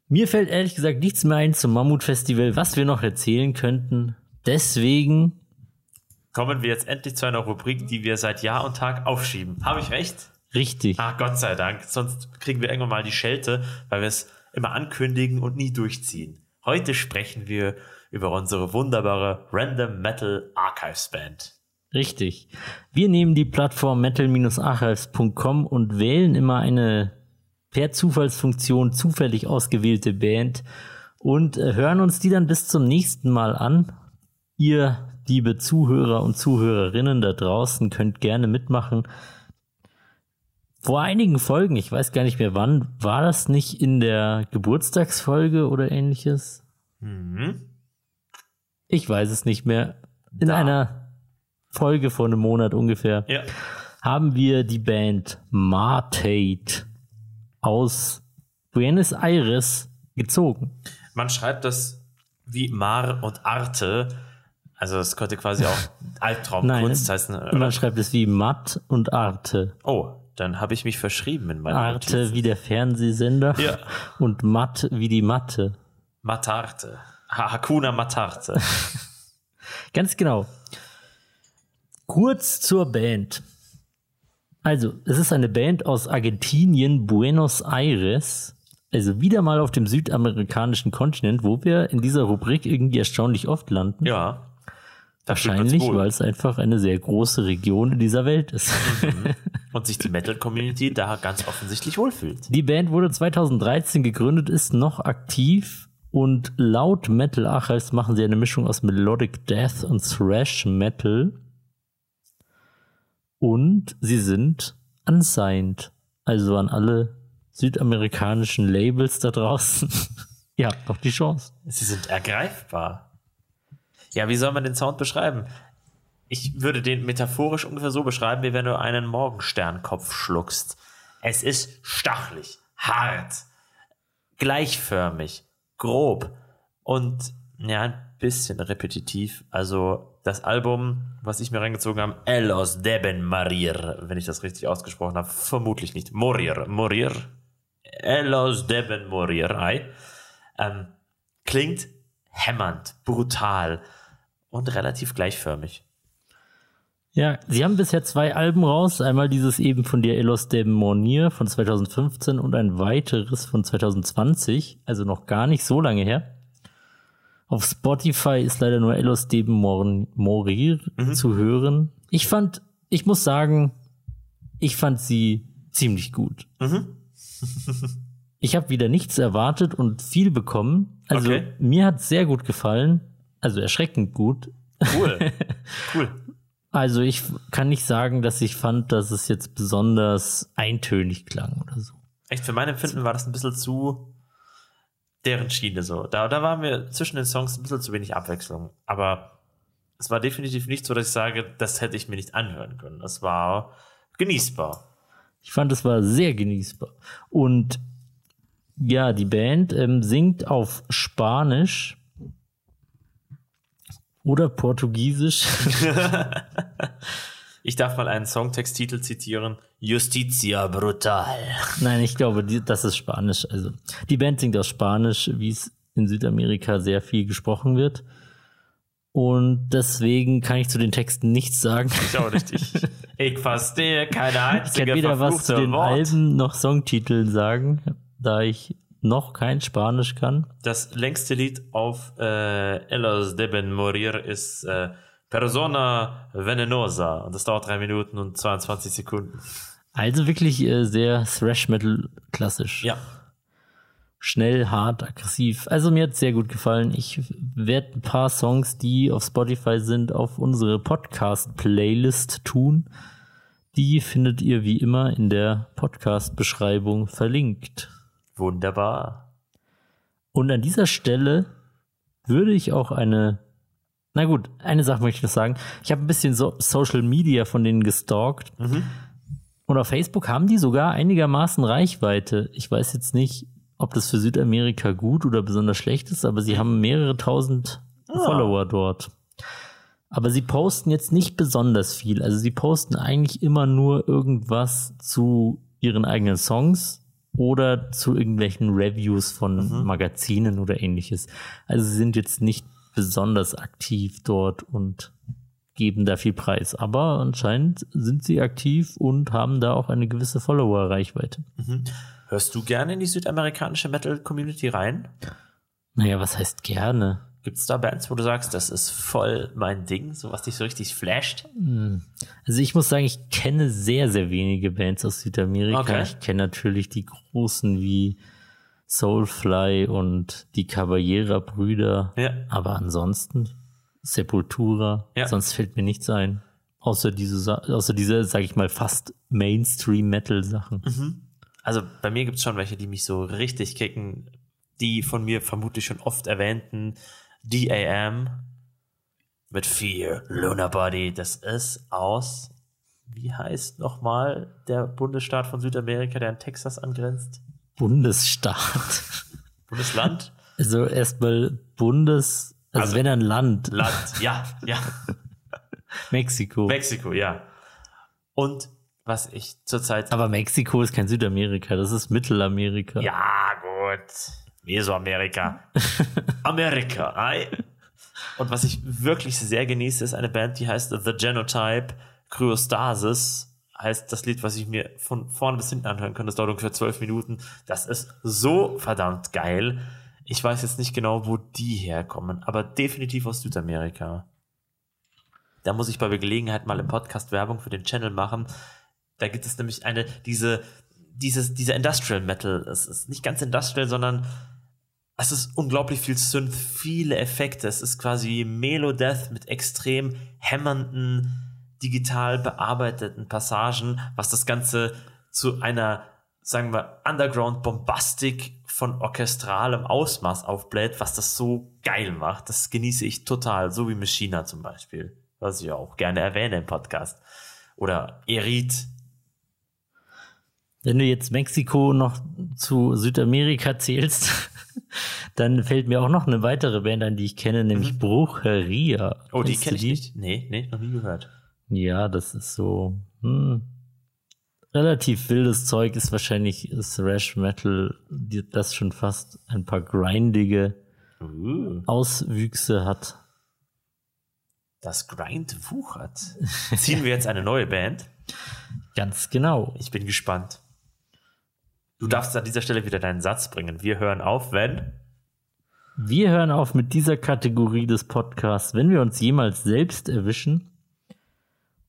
Mir fällt ehrlich gesagt nichts mehr ein zum Mammut-Festival, was wir noch erzählen könnten. Deswegen, Kommen wir jetzt endlich zu einer Rubrik, die wir seit Jahr und Tag aufschieben. Habe ich recht? richtig. Ah, Gott sei Dank. Sonst kriegen wir irgendwann mal die Schelte, weil wir es immer ankündigen und nie durchziehen. Heute sprechen wir über unsere wunderbare Random Metal Archives Band. Richtig. Wir nehmen die Plattform metal-archives.com und wählen immer eine per Zufallsfunktion zufällig ausgewählte Band und äh, hören uns die dann bis zum nächsten Mal an. Ihr, liebe Zuhörer und Zuhörerinnen da draußen, könnt gerne mitmachen. Vor einigen Folgen, ich weiß gar nicht mehr wann, war das nicht in der Geburtstagsfolge oder ähnliches? Ich weiß es nicht mehr. In einer Folge vor einem Monat ungefähr Ja. haben wir die Band Martate aus Buenos Aires gezogen. Man schreibt das wie Mar und Arte. Also es könnte quasi auch Albtraumkunst heißen. man Oder? schreibt es wie Matt und Arte. Oh, dann habe ich mich verschrieben in meiner Arte wie der Fernsehsender Ja. und Matt wie die Matte. Matarte. Ha Hakuna Matarte. Ganz genau. Kurz zur Band. Also, es ist eine Band aus Argentinien, Buenos Aires. Also wieder mal auf dem südamerikanischen Kontinent, wo wir in dieser Rubrik irgendwie erstaunlich oft landen. ja. Wahrscheinlich, weil es einfach eine sehr große Region in dieser Welt ist. Und sich die Metal-Community da ganz offensichtlich wohlfühlt. Die Band wurde 2013 gegründet, ist noch aktiv und laut Metal Archives machen sie eine Mischung aus Melodic Death und Thrash Metal. Und sie sind unsigned. Also an alle südamerikanischen Labels da draußen. Ihr habt noch die Chance. Sie sind ergreifbar. Ja, wie soll man den Sound beschreiben? Ich würde den metaphorisch ungefähr so beschreiben, wie wenn du einen Morgensternkopf schluckst. Es ist stachelig, hart, gleichförmig, grob und ja, ein bisschen repetitiv. Also das Album, was ich mir reingezogen habe, Elos deben Marir, wenn ich das richtig ausgesprochen habe, vermutlich nicht. Morir, Morir, Elos deben Morir, ei. Ähm, klingt hämmernd, brutal und relativ gleichförmig. Ja, sie haben bisher zwei Alben raus. Einmal dieses eben von dir Elos de Monir von 2015 und ein weiteres von 2020, also noch gar nicht so lange her. Auf Spotify ist leider nur Elos de Mor Morir zu hören. Ich fand, ich muss sagen, ich fand sie ziemlich gut. ich habe wieder nichts erwartet und viel bekommen. Also Okay. mir hat sehr gut gefallen. Also erschreckend gut. Cool. cool. Also ich kann nicht sagen, dass ich fand, dass es jetzt besonders eintönig klang oder so. Echt, für mein Empfinden war das ein bisschen zu deren Schiene so. Da, da waren wir zwischen den Songs ein bisschen zu wenig Abwechslung. Aber es war definitiv nicht so, dass ich sage, das hätte ich mir nicht anhören können. Es war genießbar. Ich fand, es war sehr genießbar. Und ja, die Band ähm, singt auf Spanisch oder Portugiesisch. Ich darf mal einen Songtexttitel zitieren. Justitia brutal. Nein, ich glaube, die, das ist Spanisch. Also die Band singt auf Spanisch, wie es in Südamerika sehr viel gesprochen wird. Und deswegen kann ich zu den Texten nichts sagen. Ich auch nicht. Ich, ich verstehe keine Ich einzige kann weder was zu den Wort. Alben noch Songtiteln sagen, da ich noch kein Spanisch kann. Das längste Lied auf äh, Elos deben Morir ist äh, Persona Venenosa. Und das dauert drei Minuten und 22 Sekunden. Also wirklich äh, sehr Thrash Metal klassisch. Ja. Schnell, hart, aggressiv. Also mir hat sehr gut gefallen. Ich werde ein paar Songs, die auf Spotify sind, auf unsere Podcast-Playlist tun. Die findet ihr wie immer in der Podcast-Beschreibung verlinkt. Wunderbar. Und an dieser Stelle würde ich auch eine, na gut, eine Sache möchte ich noch sagen. Ich habe ein bisschen so Social Media von denen gestalkt. Und auf Facebook haben die sogar einigermaßen Reichweite. Ich weiß jetzt nicht, ob das für Südamerika gut oder besonders schlecht ist, aber sie haben mehrere tausend Follower dort. Aber sie posten jetzt nicht besonders viel. Also sie posten eigentlich immer nur irgendwas zu ihren eigenen Songs oder zu irgendwelchen Reviews von Magazinen oder ähnliches. Also sie sind jetzt nicht besonders aktiv dort und geben da viel Preis. Aber anscheinend sind sie aktiv und haben da auch eine gewisse Follower-Reichweite. Hörst du gerne in die südamerikanische Metal-Community rein? Naja, was heißt gerne? Gibt es da Bands, wo du sagst, das ist voll mein Ding, so was dich so richtig flasht? Also ich muss sagen, ich kenne sehr, sehr wenige Bands aus Südamerika. Okay. Ich kenne natürlich die großen wie Soulfly und die Caballera-Brüder. Ja. Aber ansonsten Sepultura. Ja. Sonst fällt mir nichts ein. Außer diese, außer diese, sag ich mal, fast Mainstream-Metal-Sachen. Also bei mir gibt es schon welche, die mich so richtig kicken. Die von mir vermutlich schon oft erwähnten DAM mit Fear, Lunar Body. Das ist aus, wie heißt nochmal der Bundesstaat von Südamerika, der an Texas angrenzt? Bundesstaat. Bundesland? Also erstmal Bundes, also, Also- wenn ein Land, Land, ja, ja. Mexiko. Mexiko, ja. Und was ich zurzeit. Aber Mexiko ist kein Südamerika, das ist Mittelamerika. Ja, gut. Mesoamerika. Amerika. ei. Und was ich wirklich sehr genieße, ist eine Band, die heißt The Genotype Cryostasis. Heißt das Lied, was ich mir von vorne bis hinten anhören kann. Das dauert ungefähr zwölf Minuten. Das ist so verdammt geil. Ich weiß jetzt nicht genau, wo die herkommen, aber definitiv aus Südamerika. Da muss ich bei Gelegenheit mal im Podcast Werbung für den Channel machen. Da gibt es nämlich eine, diese, dieses, dieser Industrial Metal. Es ist nicht ganz Industrial, sondern es ist unglaublich viel Synth, viele Effekte. Es ist quasi Melodeath mit extrem hämmernden, digital bearbeiteten Passagen, was das Ganze zu einer sagen wir, Underground Bombastic von orchestralem Ausmaß aufbläht, was das so geil macht. Das genieße ich total, so wie Machina zum Beispiel, was ich auch gerne erwähne im Podcast. Oder Erit. Wenn du jetzt Mexiko noch zu Südamerika zählst, dann fällt mir auch noch eine weitere Band an, die ich kenne, nämlich Brucheria. Oh, die Kennst du kenne ich nicht. Nee, nee, noch nie gehört. Ja, das ist so hm, relativ wildes Zeug, ist wahrscheinlich Thrash Metal, die, das schon fast ein paar grindige Uh, Auswüchse hat. das Grind wuchert. Ziehen wir jetzt eine neue Band? Ganz genau. Ich bin gespannt. Du darfst an dieser Stelle wieder deinen Satz bringen. Wir hören auf, wenn. Wir hören auf mit dieser Kategorie des Podcasts, wenn wir uns jemals selbst erwischen.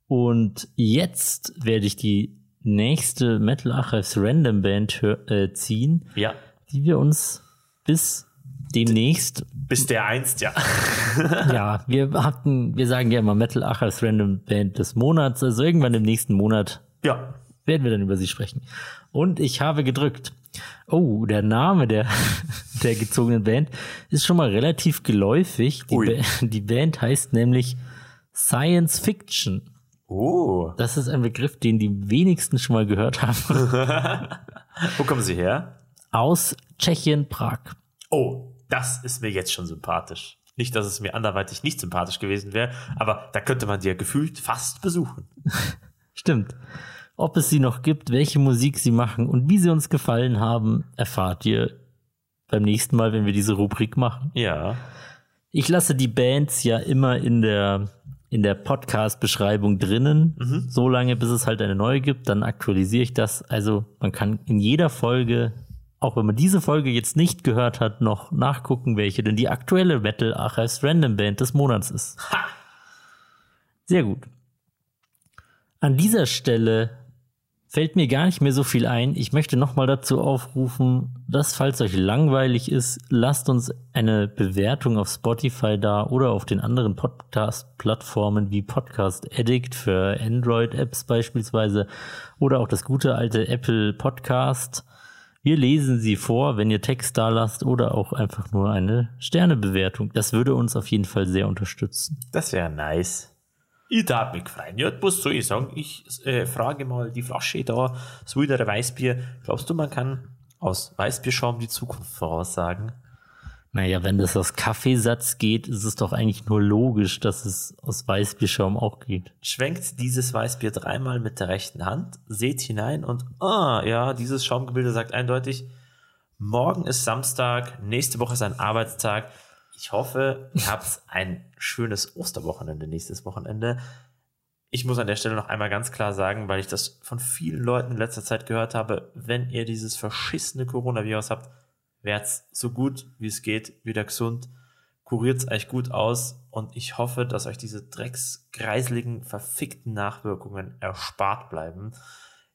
Und jetzt werde ich die nächste Metal Archives Random Band äh, ziehen, Ja. die wir uns bis demnächst Bis der einst, ja. ja, wir hatten, wir sagen ja immer Metal Archives Random Band des Monats, also irgendwann im nächsten Monat Ja. Werden wir dann über sie sprechen. Und ich habe gedrückt. Oh, der Name der, der gezogenen Band ist schon mal relativ geläufig. Die, ba die Band heißt nämlich Science Fiction. Oh. Das ist ein Begriff, den die wenigsten schon mal gehört haben. Wo kommen sie her? Aus Tschechien, Prag. Oh, das ist mir jetzt schon sympathisch. Nicht, dass es mir anderweitig nicht sympathisch gewesen wäre, aber da könnte man die ja gefühlt fast besuchen. Stimmt. Ob es sie noch gibt, welche Musik sie machen und wie sie uns gefallen haben, erfahrt ihr beim nächsten Mal, wenn wir diese Rubrik machen. Ja. Ich lasse die Bands ja immer in der, in der Podcast-Beschreibung drinnen, so lange, bis es halt eine neue gibt, dann aktualisiere ich das. Also man kann in jeder Folge, auch wenn man diese Folge jetzt nicht gehört hat, noch nachgucken, welche denn die aktuelle Metal Archives Random Band des Monats ist. Sehr gut. An dieser Stelle fällt mir gar nicht mehr so viel ein. Ich möchte nochmal dazu aufrufen, dass falls euch langweilig ist, lasst uns eine Bewertung auf Spotify da oder auf den anderen Podcast-Plattformen wie Podcast Addict für Android-Apps beispielsweise oder auch das gute alte Apple Podcast. Wir lesen sie vor, wenn ihr Text da lasst oder auch einfach nur eine Sternebewertung. Das würde uns auf jeden Fall sehr unterstützen. Das wäre nice. Ich darf mich freuen. Ja, was soll ich sagen? Ich äh, frage mal die Flasche da, das Wilderer Weißbier. Glaubst du, man kann aus Weißbierschaum die Zukunft voraussagen? Naja, wenn das aus Kaffeesatz geht, ist es doch eigentlich nur logisch, dass es aus Weißbierschaum auch geht. Schwenkt dieses Weißbier dreimal mit der rechten Hand, seht hinein und, ah, ja, dieses Schaumgebilde sagt eindeutig, morgen ist Samstag, nächste Woche ist ein Arbeitstag. Ich hoffe, ihr habt ein schönes Osterwochenende nächstes Wochenende. Ich muss an der Stelle noch einmal ganz klar sagen, weil ich das von vielen Leuten in letzter Zeit gehört habe, wenn ihr dieses verschissene Coronavirus habt, werd's so gut wie es geht wieder gesund, kuriert's euch gut aus und ich hoffe, dass euch diese drecksgreiseligen, verfickten Nachwirkungen erspart bleiben.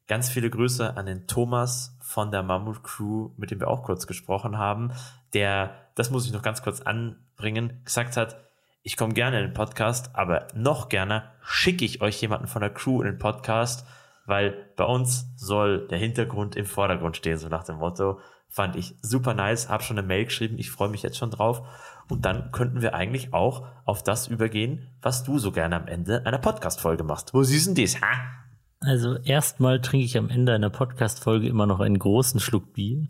Ganz viele Grüße an den Thomas von der Mammut Crew, mit dem wir auch kurz gesprochen haben, der, das muss ich noch ganz kurz anbringen, gesagt hat, ich komme gerne in den Podcast, aber noch gerne schicke ich euch jemanden von der Crew in den Podcast, weil bei uns soll der Hintergrund im Vordergrund stehen, so nach dem Motto. Fand ich super nice, habe schon eine Mail geschrieben, ich freue mich jetzt schon drauf. Und dann könnten wir eigentlich auch auf das übergehen, was du so gerne am Ende einer Podcast-Folge machst. Wo siehst du das, ha? Also erstmal trinke ich am Ende einer Podcast-Folge immer noch einen großen Schluck Bier.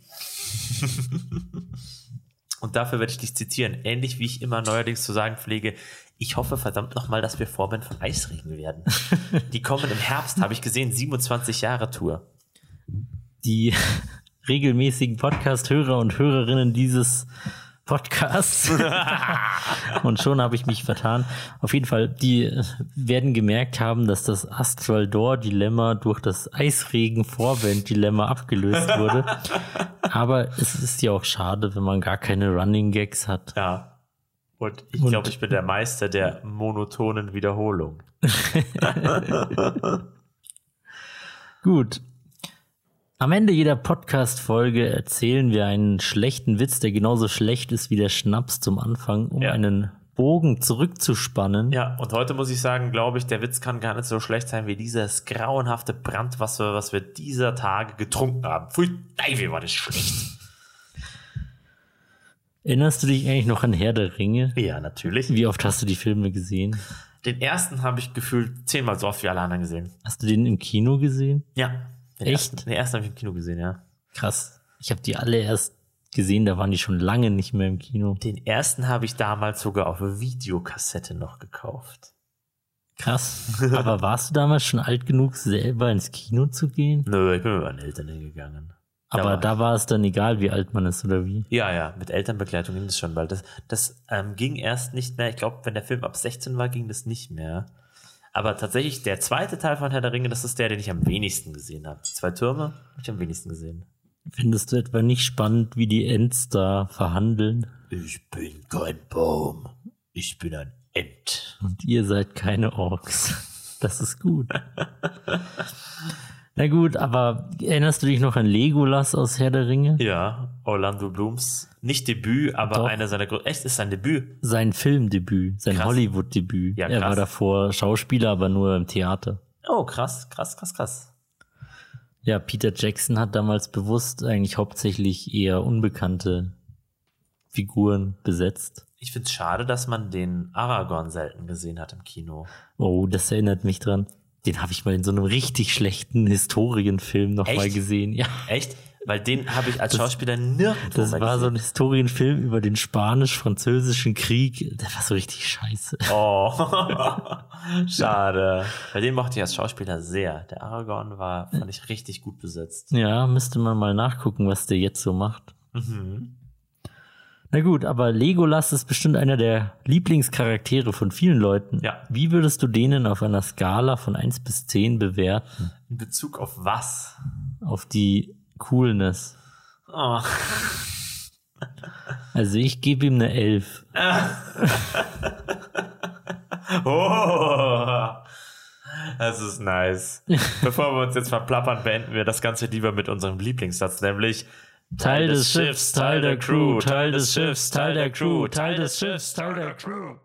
Und dafür werde ich dich zitieren, ähnlich wie ich immer neuerdings zu sagen pflege. Ich hoffe verdammt nochmal, dass wir Vorband von Eisregen werden. Die kommen im Herbst, habe ich gesehen, 27 Jahre Tour. Die regelmäßigen Podcast-Hörer und Hörerinnen dieses Podcasts. und schon habe ich mich vertan. Auf jeden Fall, die äh, werden gemerkt haben, dass das Astral Door Dilemma durch das Eisregen Vorband Dilemma abgelöst wurde. Aber es ist ja auch schade, wenn man gar keine Running Gags hat. Ja. Und ich glaube, ich bin der Meister der monotonen Wiederholung. Gut. Am Ende jeder Podcast-Folge erzählen wir einen schlechten Witz, der genauso schlecht ist wie der Schnaps zum Anfang, um Ja. einen Bogen zurückzuspannen. Ja, und heute muss ich sagen, glaube ich, der Witz kann gar nicht so schlecht sein wie dieses grauenhafte Brandwasser, was wir dieser Tage getrunken haben. Pfui, Teufel, war das schlecht. Erinnerst du dich eigentlich noch an Herr der Ringe? Ja, natürlich. Wie oft hast du die Filme gesehen? Den ersten habe ich gefühlt zehnmal so oft wie alle anderen gesehen. Hast du den im Kino gesehen? Ja. Den Echt? Ersten, den ersten habe ich im Kino gesehen, ja. Krass. Ich habe die alle erst gesehen, da waren die schon lange nicht mehr im Kino. Den ersten habe ich damals sogar auf Videokassette noch gekauft. Krass. Aber warst du damals schon alt genug, selber ins Kino zu gehen? Nö, ich bin mit meinen Eltern hingegangen. Aber war- da war es dann egal, wie alt man ist oder wie. Ja, ja, mit Elternbegleitung ging das schon, weil das, das ähm, ging erst nicht mehr. Ich glaube, wenn der Film ab 16 war, ging das nicht mehr. Aber tatsächlich, der zweite Teil von Herr der Ringe, das ist der, den ich am wenigsten gesehen habe. Die zwei Türme habe ich am wenigsten gesehen. Findest du etwa nicht spannend, wie die Ents da verhandeln? Ich bin kein Baum. Ich bin ein Ent. Und ihr seid keine Orks. Das ist gut. Na gut, aber erinnerst du dich noch an Legolas aus Herr der Ringe? Ja, Orlando Blooms. Nicht Debüt, aber Doch. einer seiner größten. Echt, ist sein Debüt. Sein Filmdebüt, sein. Hollywood-Debüt. Ja, er war davor Schauspieler, aber nur im Theater. Oh, krass, krass, krass, krass. Ja, Peter Jackson hat damals bewusst eigentlich hauptsächlich eher unbekannte Figuren besetzt. Ich finde es schade, dass man den Aragorn selten gesehen hat im Kino. Oh, das erinnert mich dran. Den habe ich mal in so einem richtig schlechten Historienfilm noch Echt? mal gesehen. Ja, Echt? Weil den habe ich als Schauspieler nirgendwo das war so gesehen. ein Historienfilm über den spanisch-französischen Krieg. Der war so richtig scheiße. Oh, schade. Bei dem mochte ich als Schauspieler sehr. Der Aragorn war, fand ich richtig gut besetzt. Ja, müsste man mal nachgucken, was der jetzt so macht. Mhm. Na gut, aber Legolas ist bestimmt einer der Lieblingscharaktere von vielen Leuten. Ja. Wie würdest du denen auf einer Skala von 1 bis 10 bewerten? In Bezug auf was? Auf die Coolness. Oh. Also ich gebe ihm eine 11. oh. Das ist nice. Bevor wir uns jetzt verplappern, beenden wir das Ganze lieber mit unserem Lieblingssatz, nämlich Teil des Schiffs, Teil der Crew, Teil des Schiffs, Teil der Crew, Teil des Schiffs, Teil der Crew.